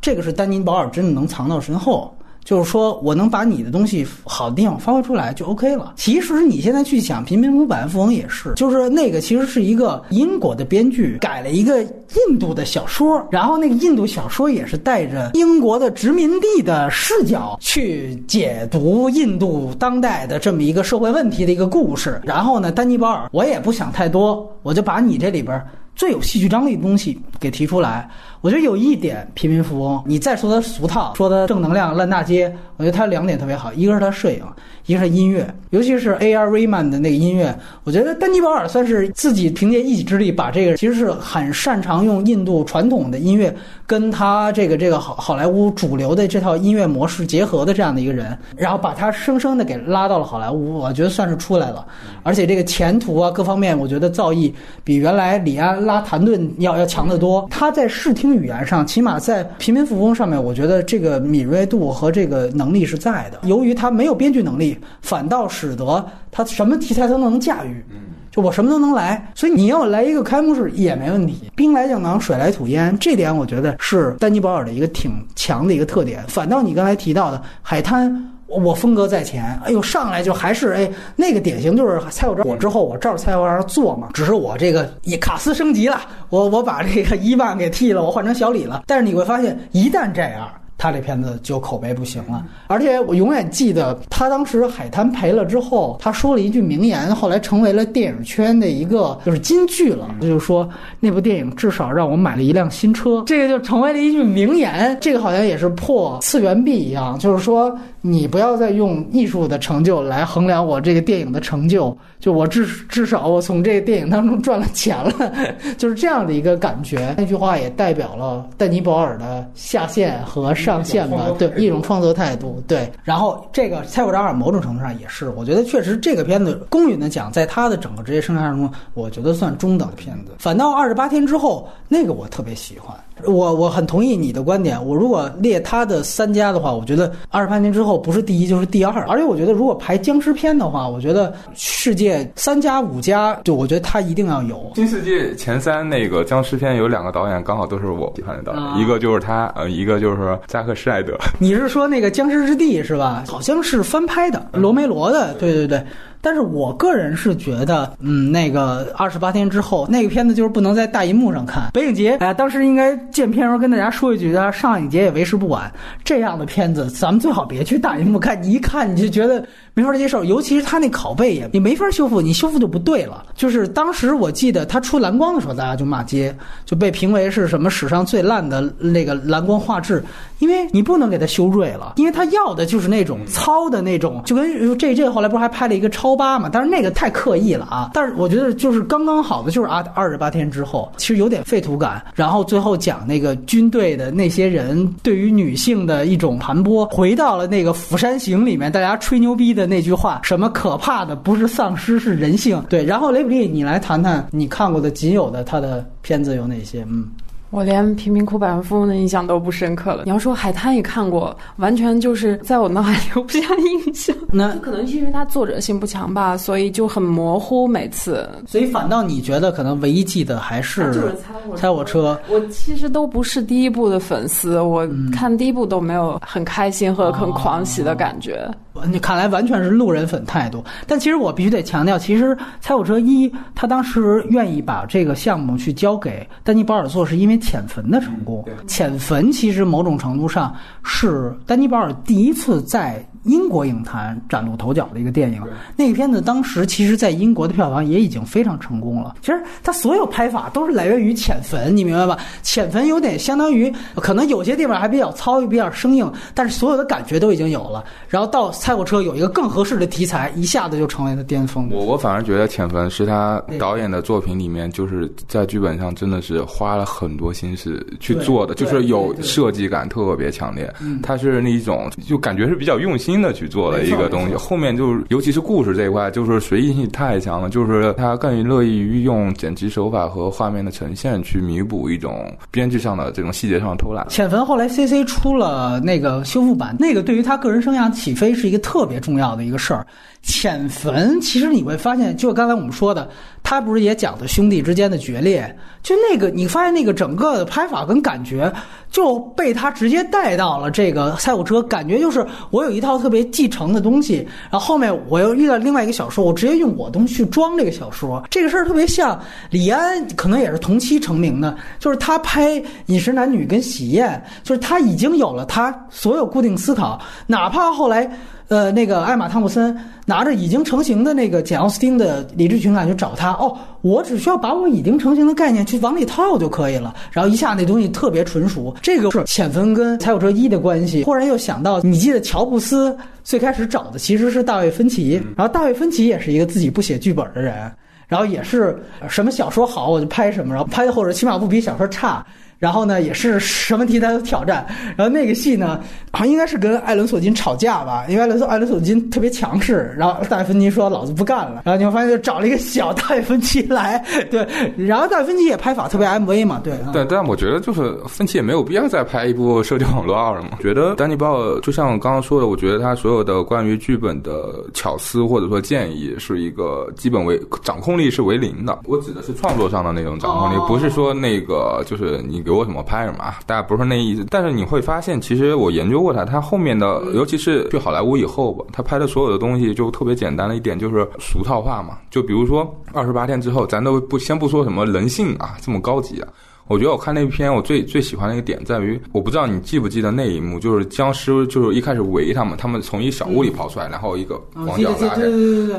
这个是丹尼·保尔真的能藏到身后。就是说我能把你的东西好的地方发挥出来就 OK 了。其实你现在去想《贫民窟百万富翁》也是，就是那个其实是一个英国的编剧改了一个印度的小说，然后那个印度小说也是带着英国的殖民地的视角去解读印度当代的这么一个社会问题的一个故事。然后呢，丹尼·保尔，我也不想太多，我就把你这里边最有戏剧张力的东西给提出来。我觉得有一点，贫民富翁，你再说他俗套，说他正能量烂大街，我觉得他两点特别好，一个是他摄影，一个是音乐，尤其是 A.R. Rahman 的那个音乐，我觉得丹尼保尔算是自己凭借一己之力把这个其实是很擅长用印度传统的音乐跟他这个这个好好莱坞主流的这套音乐模式结合的这样的一个人，然后把他生生的给拉到了好莱坞，我觉得算是出来了，而且这个前途啊各方面，我觉得造诣比原来李安拉谭盾要要强得多，他在视听。语言上，起码在平民富翁上面，我觉得这个敏锐度和这个能力是在的。由于他没有编剧能力，反倒使得他什么题材都能驾驭。就我什么都能来，所以你要来一个开幕式也没问题。兵来将挡，水来土掩，这点我觉得是丹尼保尔的一个挺强的一个特点。反倒你刚才提到的海滩。我风格在前，哎呦，上来就还是哎，那个典型就是蔡国章。我之后我照着蔡国章做嘛，只是我这个也卡斯升级了，我我把这个伊万给替了，我换成小李了。但是你会发现，一旦这样。他这片子就口碑不行了。而且我永远记得他当时海滩赔了之后，他说了一句名言，后来成为了电影圈的一个就是金句了。就是说那部电影至少让我买了一辆新车，这个就成为了一句名言。这个好像也是破次元壁一样，就是说你不要再用艺术的成就来衡量我这个电影的成就，就我至至少我从这个电影当中赚了钱了，就是这样的一个感觉。那句话也代表了丹尼保尔的下限和上限吧，对一种创作态度。对，然后这个蔡国章尔某种程度上也是，我觉得确实这个片子公允的讲，在他的整个职业生涯中，我觉得算中等的片子。反倒二十八天之后，那个我特别喜欢。我我很同意你的观点。我如果列他的三家的话，我觉得二十八年之后不是第一就是第二。而且我觉得如果排僵尸片的话，我觉得世界三家五家，就我觉得他一定要有。新世界前三那个僵尸片有两个导演刚好都是我喜欢的导演，一个就是他，呃，一个就是扎克施耐德。你是说那个《僵尸之地》是吧？好像是翻拍的，罗梅罗的。对对对。但是我个人是觉得，嗯，那个二十八天之后那个片子就是不能在大银幕上看。北影节，哎呀，当时应该见片时候跟大家说一句，上影节也为时不晚。这样的片子，咱们最好别去大银幕看，你一看你就觉得。没法接受，尤其是他那拷贝也也没法修复，你修复就不对了。就是当时我记得他出蓝光的时候，大家就骂街，就被评为是什么史上最烂的那个蓝光画质，因为你不能给他修锐了，因为他要的就是那种糙的那种，就跟这这后来不是还拍了一个超八嘛，但是那个太刻意了啊。但是我觉得就是刚刚好的，就是啊二十八天之后，其实有点废土感，然后最后讲那个军队的那些人对于女性的一种盘剥，回到了那个《釜山行》里面大家吹牛逼的。那句话，什么可怕的不是丧尸是人性？对，然后雷普利，你来谈谈你看过的仅有的他的片子有哪些？嗯。我连贫民窟百万富翁的印象都不深刻了。你要说海滩也看过，完全就是在我脑海留不下印象。那可能是因为它作者性不强吧，所以就很模糊。每次，所以反倒你觉得可能唯一记得还是就是猜我车。我其实都不是第一部的粉丝，我看第一部都没有很开心和很狂喜的感觉。你看来完全是路人粉态度。但其实我必须得强调，其实猜我车一他当时愿意把这个项目去交给丹尼保尔做，是因为。浅坟的成功，浅坟其实某种程度上是丹尼保尔第一次在。英国影坛崭露头角的一个电影，那个片子当时其实，在英国的票房也已经非常成功了。其实它所有拍法都是来源于浅坟，你明白吧？浅坟有点相当于，可能有些地方还比较糙，又比较生硬，但是所有的感觉都已经有了。然后到猜火车有一个更合适的题材，一下子就成为了巅峰。我我反而觉得浅坟是他导演的作品里面，就是在剧本上真的是花了很多心思去做的，就是有设计感特别强烈。他是那一种就感觉是比较用心。的去做的一个东西，后面就是尤其是故事这一块，就是随意性太强了。就是他更乐意于用剪辑手法和画面的呈现去弥补一种编剧上的这种细节上的偷懒。浅坟后来 C C 出了那个修复版，那个对于他个人生涯起飞是一个特别重要的一个事儿。浅坟其实你会发现，就刚才我们说的，他不是也讲的兄弟之间的决裂？就那个，你发现那个整个的拍法跟感觉就被他直接带到了这个赛虎车，感觉就是我有一套特别继承的东西，然后后面我又遇到另外一个小说，我直接用我东西去装这个小说。这个事儿特别像李安，可能也是同期成名的，就是他拍《饮食男女》跟《喜宴》，就是他已经有了他所有固定思考，哪怕后来。呃，那个艾玛汤普森拿着已经成型的那个简奥斯汀的理智情感去找他，哦，我只需要把我已经成型的概念去往里套就可以了，然后一下那东西特别纯熟。这个是浅分跟《猜火车一》的关系。忽然又想到，你记得乔布斯最开始找的其实是大卫芬奇，然后大卫芬奇也是一个自己不写剧本的人，然后也是什么小说好我就拍什么，然后拍的或者起码不比小说差。然后呢，也是什么题材都挑战。然后那个戏呢，好像应该是跟艾伦·索金吵架吧，因为艾伦·艾伦·索金特别强势。然后大卫·芬奇说：“老子不干了。”然后你会发现，就找了一个小大卫·芬奇来。对，然后大卫·芬奇也拍法特别 MV 嘛，对。对，但我觉得就是芬奇也没有必要再拍一部《社交网络二》了嘛。觉得丹尼·鲍尔就像我刚刚说的，我觉得他所有的关于剧本的巧思或者说建议，是一个基本为掌控力是为零的。我指的是创作上的那种掌控力，不是说那个就是你。给我什么拍什么，大家不是那意思。但是你会发现，其实我研究过他，他后面的，尤其是去好莱坞以后吧，他拍的所有的东西就特别简单的一点，就是俗套化嘛。就比如说二十八天之后，咱都不先不说什么人性啊，这么高级啊。我觉得我看那篇，我最最喜欢的一个点在于，我不知道你记不记得那一幕，就是僵尸就是一开始围他们，他们从一小屋里跑出来，然后一个广角拉开，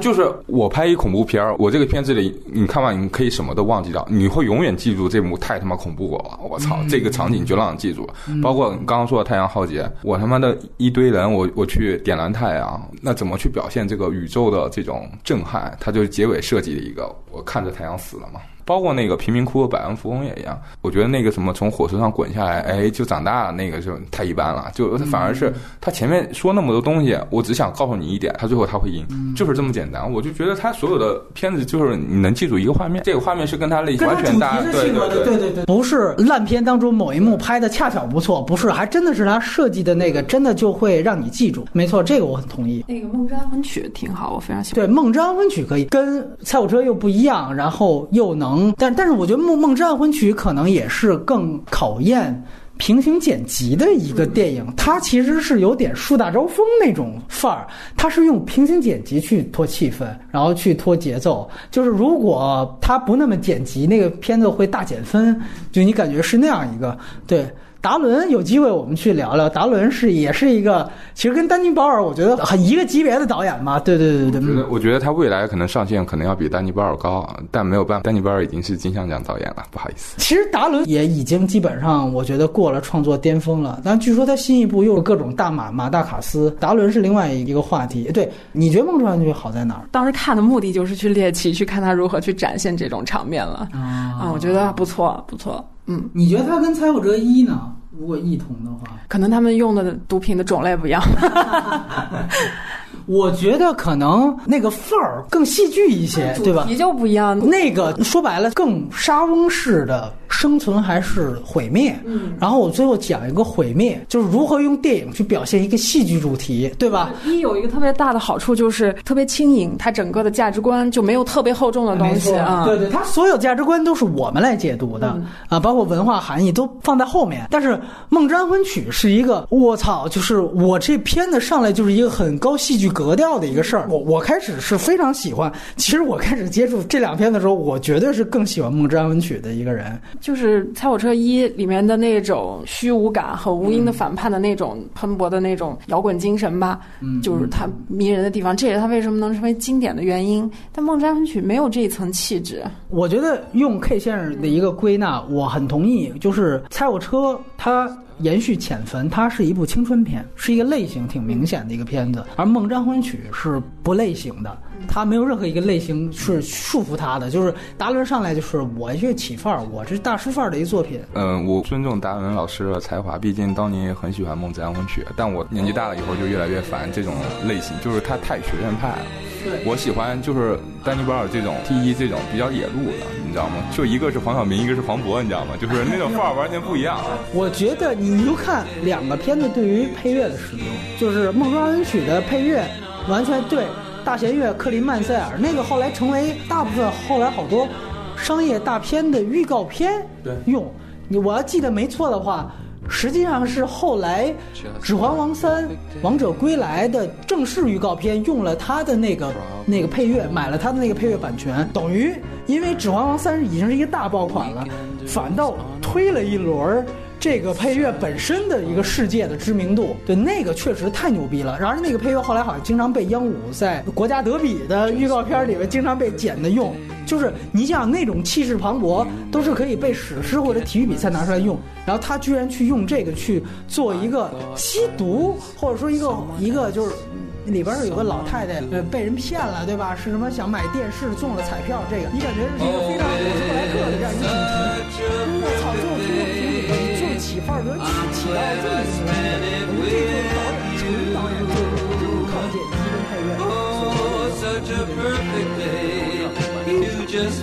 就是我拍一恐怖片儿，我这个片子里你看完你可以什么都忘记掉，你会永远记住这幕太他妈恐怖我了，我操，这个场景就让你记住了。包括你刚刚说的太阳浩劫，我他妈的一堆人，我我去点燃太阳，那怎么去表现这个宇宙的这种震撼？它就是结尾设计的一个，我看着太阳死了嘛。包括那个贫民窟的百万富翁也一样，我觉得那个什么从火车上滚下来，哎，就长大了，那个就太一般了，就反而是他前面说那么多东西，我只想告诉你一点，他最后他会赢，就是这么简单。我就觉得他所有的片子就是你能记住一个画面，这个画面是跟他类型完全搭，对对对对对对，不是烂片当中某一幕拍的恰巧不错，不是，还真的是他设计的那个，真的就会让你记住。没错，这个我很同意。那个《梦之安魂曲》挺好，我非常喜欢。对，《梦之安魂曲》可以跟《蔡火车》又不一样，然后又能，但但是我觉得。《梦梦之暗魂曲》可能也是更考验平行剪辑的一个电影，它其实是有点树大招风那种范儿，它是用平行剪辑去拖气氛，然后去拖节奏。就是如果它不那么剪辑，那个片子会大减分，就你感觉是那样一个对。达伦有机会我们去聊聊，达伦是也是一个，其实跟丹尼保尔我觉得很一个级别的导演嘛，对对对对对。我觉得他未来可能上限可能要比丹尼保尔高，但没有办法，丹尼保尔已经是金像奖导演了，不好意思。其实达伦也已经基本上我觉得过了创作巅峰了，但据说他新一部又有各种大马马大卡斯，达伦是另外一个话题。对，你觉得《梦幻剧好在哪儿？当时看的目的就是去猎奇，去看他如何去展现这种场面了啊，我觉得不错不错。嗯，你觉得他跟《猜火车一》呢？如果异同的话，可能他们用的毒品的种类不一样。我觉得可能那个范儿更戏剧一些，对吧？主题就不一样。那个说白了更沙翁式的。生存还是毁灭？嗯，然后我最后讲一个毁灭，就是如何用电影去表现一个戏剧主题，对吧？一有一个特别大的好处就是特别轻盈，它整个的价值观就没有特别厚重的东西啊。对对，它所有价值观都是我们来解读的啊，包括文化含义都放在后面。但是《梦之安魂曲》是一个，我操，就是我这片子上来就是一个很高戏剧格调的一个事儿。我我开始是非常喜欢，其实我开始接触这两片的时候，我绝对是更喜欢《梦之安魂曲》的一个人。就是《猜火车一》里面的那种虚无感和无因的反叛的那种喷薄的那种摇滚精神吧，嗯就是它迷人的地方，这也是它为什么能成为经典的原因。但《梦之安魂曲》没有这一层气质。我觉得用 K 先生的一个归纳，我很同意，就是《猜火车》它。ta 延续浅坟，它是一部青春片，是一个类型挺明显的一个片子，而《梦占婚曲》是不类型的，它没有任何一个类型是束缚它的，就是达伦上来就是我这起范儿，我这大师范儿的一作品。嗯，我尊重达伦老师的才华，毕竟当年也很喜欢《梦占魂曲》，但我年纪大了以后就越来越烦这种类型，就是他太学院派了。我喜欢就是丹尼保尔这种 T 一这种比较野路的，你知道吗？就一个是黄晓明，一个是黄渤，你知道吗？就是那种范儿完全不一样。我觉得你你就看两个片子对于配乐的使用，就是《梦中安曲》的配乐完全对大弦乐克林曼塞尔那个后来成为大部分后来好多商业大片的预告片用。你我要记得没错的话。实际上是后来《指环王三：王者归来》的正式预告片用了他的那个那个配乐，买了他的那个配乐版权，等于因为《指环王三》已经是一个大爆款了，反倒推了一轮这个配乐本身的一个世界的知名度。对，那个确实太牛逼了。然而那个配乐后来好像经常被央五在国家德比的预告片里面经常被剪的用。就是你想那种气势磅礴，都是可以被史诗或者体育比赛拿出来用，然后他居然去用这个去做一个吸毒，或者说一个一个就是里边有个老太太呃被人骗了，对吧？是什么想买电视中了彩票？这个你感觉是一个非常布莱克的这样一个主题。我操！最后通过评比就起范儿得起起到这么一个程度，我觉得这个导演纯导演就是靠剪辑跟配乐。such a perfect day. You just